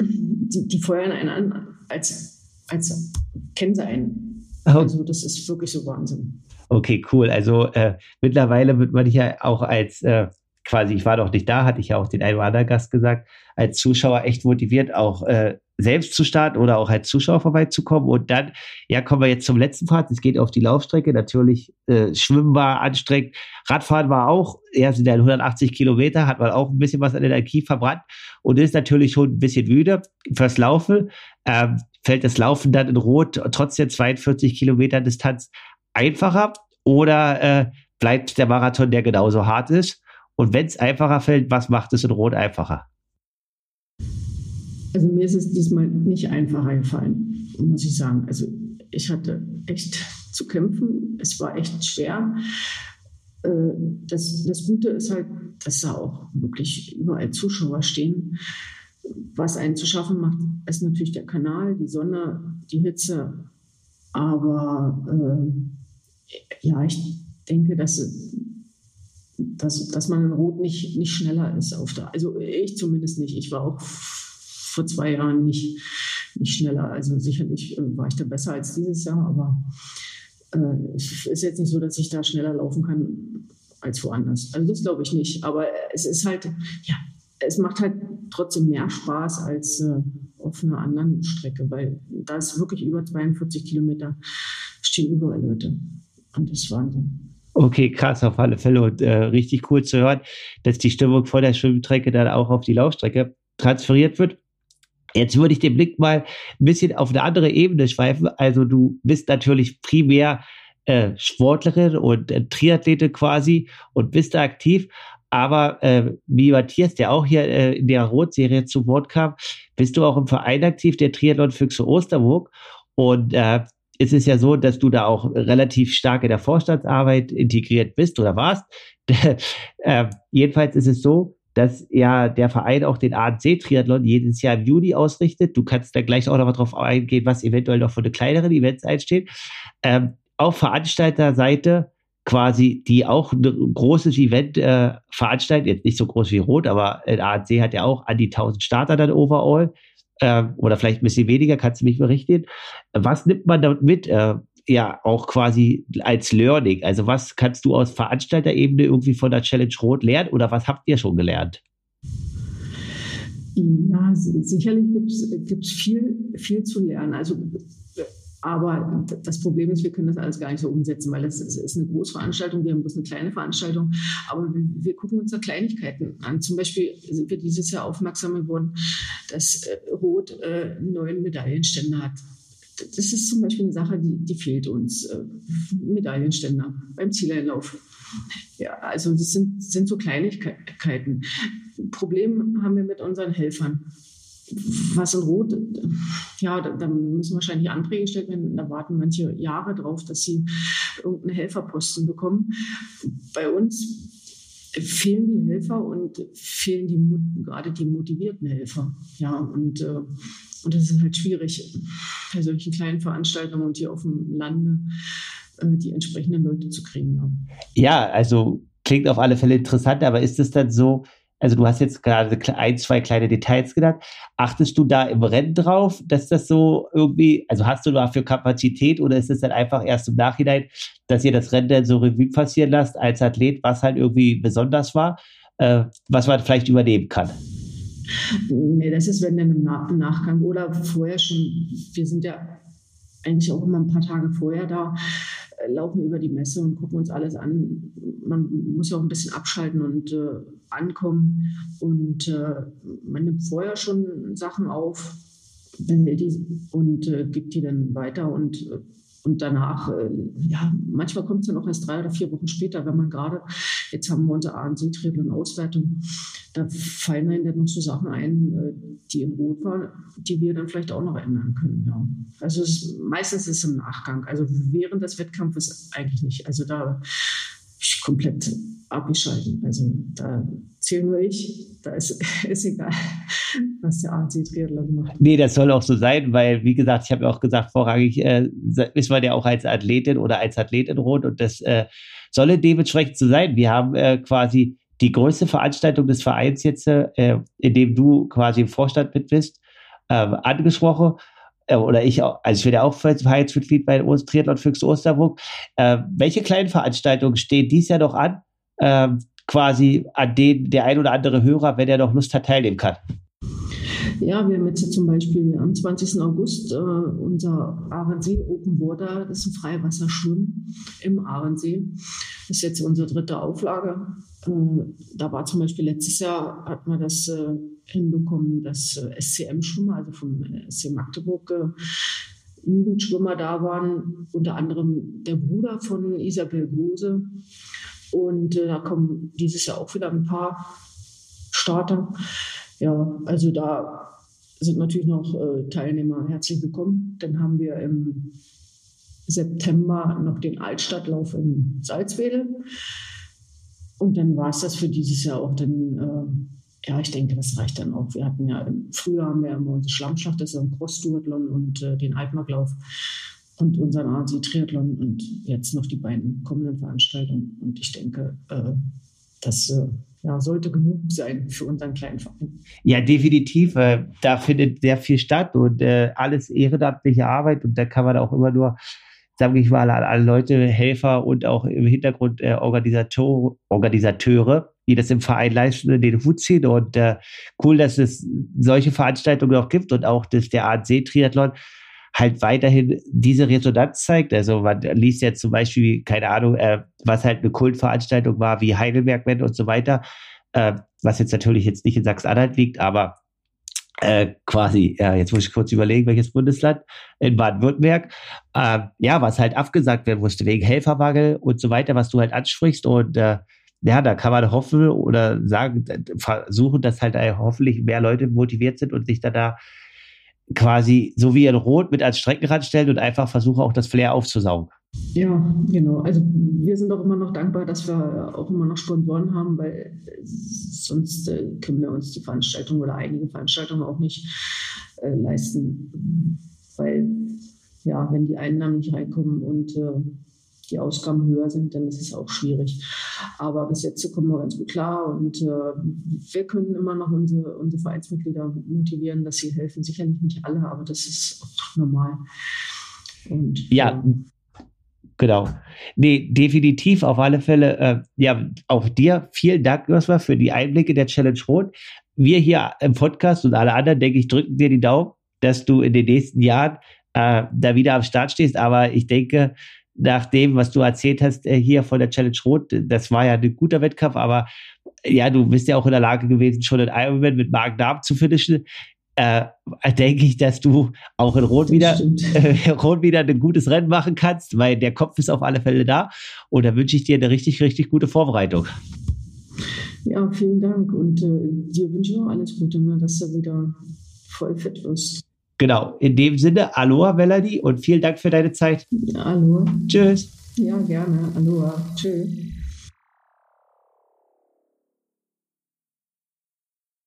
Die, die feuern einen an, als, als kennen sie einen. Also das ist wirklich so Wahnsinn. Okay, cool. Also äh, mittlerweile wird man ja auch als äh, quasi, ich war doch nicht da, hatte ich ja auch den einen oder anderen Gast gesagt, als Zuschauer echt motiviert, auch äh, selbst zu starten oder auch als Zuschauer vorbeizukommen. Und dann, ja, kommen wir jetzt zum letzten Part. Es geht auf die Laufstrecke. Natürlich, äh, Schwimmen war anstrengend. Radfahren war auch, ja, sind ja 180 Kilometer, hat man auch ein bisschen was an Energie verbrannt und ist natürlich schon ein bisschen müde fürs Laufen. Ähm, fällt das Laufen dann in Rot trotz der 42 Kilometer Distanz einfacher oder äh, bleibt der Marathon, der genauso hart ist. Und wenn es einfacher fällt, was macht es in Rot einfacher? Also mir ist es diesmal nicht einfacher gefallen, muss ich sagen. Also ich hatte echt zu kämpfen. Es war echt schwer. Äh, das, das Gute ist halt, dass da auch wirklich überall Zuschauer stehen. Was einen zu schaffen macht, ist natürlich der Kanal, die Sonne, die Hitze. Aber äh, ja, ich denke, dass, dass, dass man in Rot nicht, nicht schneller ist. Auf der, also ich zumindest nicht. Ich war auch vor zwei Jahren nicht, nicht schneller. Also sicherlich äh, war ich da besser als dieses Jahr, aber äh, es ist jetzt nicht so, dass ich da schneller laufen kann als woanders. Also das glaube ich nicht. Aber es ist halt, ja, es macht halt trotzdem mehr Spaß als äh, auf einer anderen Strecke, weil da ist wirklich über 42 Kilometer stehen überall Leute. Und das ist Wahnsinn. Okay, krass, auf alle Fälle. Und äh, richtig cool zu hören, dass die Stimmung vor der Schwimmstrecke dann auch auf die Laufstrecke transferiert wird. Jetzt würde ich den Blick mal ein bisschen auf eine andere Ebene schweifen. Also du bist natürlich primär äh, Sportlerin und äh, Triathletin quasi und bist da aktiv. Aber äh, wie Matthias, der auch hier äh, in der Rotserie zu Wort kam, bist du auch im Verein aktiv, der Triathlon Füchse Osterburg. Und äh, es ist ja so, dass du da auch relativ stark in der Vorstandsarbeit integriert bist oder warst. [laughs] äh, jedenfalls ist es so, dass ja der Verein auch den ANC-Triathlon jedes Jahr im Juni ausrichtet. Du kannst da gleich auch noch mal drauf eingehen, was eventuell noch für eine kleineren Events einsteht. Ähm, auf Veranstalterseite quasi, die auch ein großes Event äh, veranstalten, jetzt nicht so groß wie Rot, aber der ANC hat ja auch an die 1000 Starter dann overall äh, oder vielleicht ein bisschen weniger, kannst du mich berichten. Was nimmt man damit mit? Äh, ja auch quasi als Learning? Also was kannst du aus Veranstalterebene irgendwie von der Challenge Rot lernen oder was habt ihr schon gelernt? Ja, sicherlich gibt es viel, viel zu lernen. Also aber das Problem ist, wir können das alles gar nicht so umsetzen, weil es ist eine Großveranstaltung, wir haben bloß eine kleine Veranstaltung. Aber wir gucken uns da Kleinigkeiten an. Zum Beispiel sind wir dieses Jahr aufmerksam geworden, dass äh, Rot äh, neuen Medaillenstände hat das ist zum Beispiel eine Sache, die, die fehlt uns. Äh, Medaillenständer beim Zieleinlauf. Ja, also das sind, sind so Kleinigkeiten. Problem haben wir mit unseren Helfern. Was in Rot, ja, da, da müssen wahrscheinlich Anträge gestellt werden. Da warten manche Jahre drauf, dass sie irgendeinen Helferposten bekommen. Bei uns fehlen die Helfer und fehlen die, gerade die motivierten Helfer. Ja, und äh, und das ist halt schwierig, bei solchen kleinen Veranstaltungen und hier auf dem Lande äh, die entsprechenden Leute zu kriegen. Ja. ja, also klingt auf alle Fälle interessant, aber ist es dann so, also du hast jetzt gerade ein, zwei kleine Details genannt. Achtest du da im Rennen drauf, dass das so irgendwie, also hast du dafür Kapazität oder ist es dann einfach erst im Nachhinein, dass ihr das Rennen dann so Revue passieren lasst als Athlet, was halt irgendwie besonders war, äh, was man vielleicht übernehmen kann? Nee, das ist, wenn dann im, Nachgang oder vorher schon. Wir sind ja eigentlich auch immer ein paar Tage vorher da, äh, laufen über die Messe und gucken uns alles an. Man muss ja auch ein bisschen abschalten und äh, ankommen. Und äh, man nimmt vorher schon Sachen auf, behält die und äh, gibt die dann weiter und äh, und danach, äh, ja, manchmal kommt es dann auch erst drei oder vier Wochen später, wenn man gerade, jetzt haben wir unser ANC-Triathlon Auswertung, da fallen einem dann noch so Sachen ein, äh, die in Rot waren, die wir dann vielleicht auch noch ändern können. Ja. Also es, meistens ist es im Nachgang. Also während des Wettkampfes eigentlich nicht. Also da komplett abgeschalten. Also da zähle nur ich, da ist, [laughs] ist egal, was der ANC-Triathlon macht. Nee, das soll auch so sein, weil, wie gesagt, ich habe ja auch gesagt, vorrangig äh, ist man ja auch als Athletin oder als Athletin rot und das äh, soll dementsprechend so sein. Wir haben äh, quasi die größte Veranstaltung des Vereins jetzt, äh, in dem du quasi im Vorstand mit bist, äh, angesprochen oder ich auch, also ich bin ja auch Vereinsmitglied bei Triathlon Füchse Osterburg. Äh, welche kleinen Veranstaltungen stehen dies Jahr noch an, äh, quasi an denen der ein oder andere Hörer, wenn er noch Lust hat, teilnehmen kann? Ja, wir haben jetzt zum Beispiel am 20. August äh, unser Ahrensee Open Water, das ist ein Freiwasserschwimmen im Ahrensee. Das ist jetzt unsere dritte Auflage. Äh, da war zum Beispiel letztes Jahr, hat man das äh, hinbekommen, dass äh, SCM-Schwimmer, also vom äh, SC Magdeburg, äh, Jugendschwimmer da waren, unter anderem der Bruder von Isabel Gose Und äh, da kommen dieses Jahr auch wieder ein paar Starter. Ja, also da sind natürlich noch äh, Teilnehmer herzlich willkommen. Dann haben wir im September noch den Altstadtlauf in Salzwedel. Und dann war es das für dieses Jahr auch. Dann, äh, ja, ich denke, das reicht dann auch. Wir hatten ja im Frühjahr haben immer unsere Schlammschacht, das ist ein Cross-Duathlon und äh, den Altmarklauf und unseren ANC-Triathlon und jetzt noch die beiden kommenden Veranstaltungen. Und ich denke, äh, das äh, ja, sollte genug sein für unseren kleinen Verein. Ja, definitiv. Äh, da findet sehr viel statt und äh, alles ehrenamtliche Arbeit und da kann man auch immer nur sage ich mal, an alle Leute, Helfer und auch im Hintergrund äh, Organisator, Organisateure, die das im Verein leisten, den Hut ziehen. Und äh, cool, dass es solche Veranstaltungen auch gibt und auch dass der ANC-Triathlon halt weiterhin diese Resonanz zeigt. Also man liest ja zum Beispiel, keine Ahnung, äh, was halt eine Kultveranstaltung war, wie Heidelberg und so weiter, äh, was jetzt natürlich jetzt nicht in Sachsen-Anhalt liegt, aber äh, quasi, ja, jetzt muss ich kurz überlegen, welches Bundesland, in Baden-Württemberg, äh, ja, was halt abgesagt werden musste, wegen Helfermangel und so weiter, was du halt ansprichst. Und äh, ja, da kann man hoffen oder sagen, versuchen, dass halt hoffentlich mehr Leute motiviert sind und sich dann da quasi so wie in Rot mit als Streckenrad stellen und einfach versuchen, auch das Flair aufzusaugen. Ja, genau. Also wir sind auch immer noch dankbar, dass wir auch immer noch Sponsoren haben, weil sonst äh, können wir uns die Veranstaltung oder einige Veranstaltungen auch nicht äh, leisten. Weil ja, wenn die Einnahmen nicht reinkommen und äh, die Ausgaben höher sind, dann ist es auch schwierig. Aber bis jetzt kommen wir ganz gut klar und äh, wir können immer noch unsere, unsere Vereinsmitglieder motivieren, dass sie helfen. Sicherlich nicht alle, aber das ist auch normal. Und, ja, Genau. Nee, definitiv auf alle Fälle. Äh, ja, auch dir vielen Dank, Joshua, für die Einblicke der Challenge Rot. Wir hier im Podcast und alle anderen, denke ich, drücken dir die Daumen, dass du in den nächsten Jahren äh, da wieder am Start stehst. Aber ich denke, nach dem, was du erzählt hast äh, hier von der Challenge Rot, das war ja ein guter Wettkampf, aber ja, du bist ja auch in der Lage gewesen, schon in Ironman mit Magen-Darm zu finishen äh, denke ich, dass du auch in Rot wieder, äh, [laughs] Rot wieder ein gutes Rennen machen kannst, weil der Kopf ist auf alle Fälle da. Und da wünsche ich dir eine richtig, richtig gute Vorbereitung. Ja, vielen Dank. Und äh, dir wünsche ich auch alles Gute, ne, dass du wieder voll fit wirst. Genau. In dem Sinne, Aloha, Melanie, und vielen Dank für deine Zeit. Ja, Aloha. Tschüss. Ja, gerne. Aloha. Tschüss.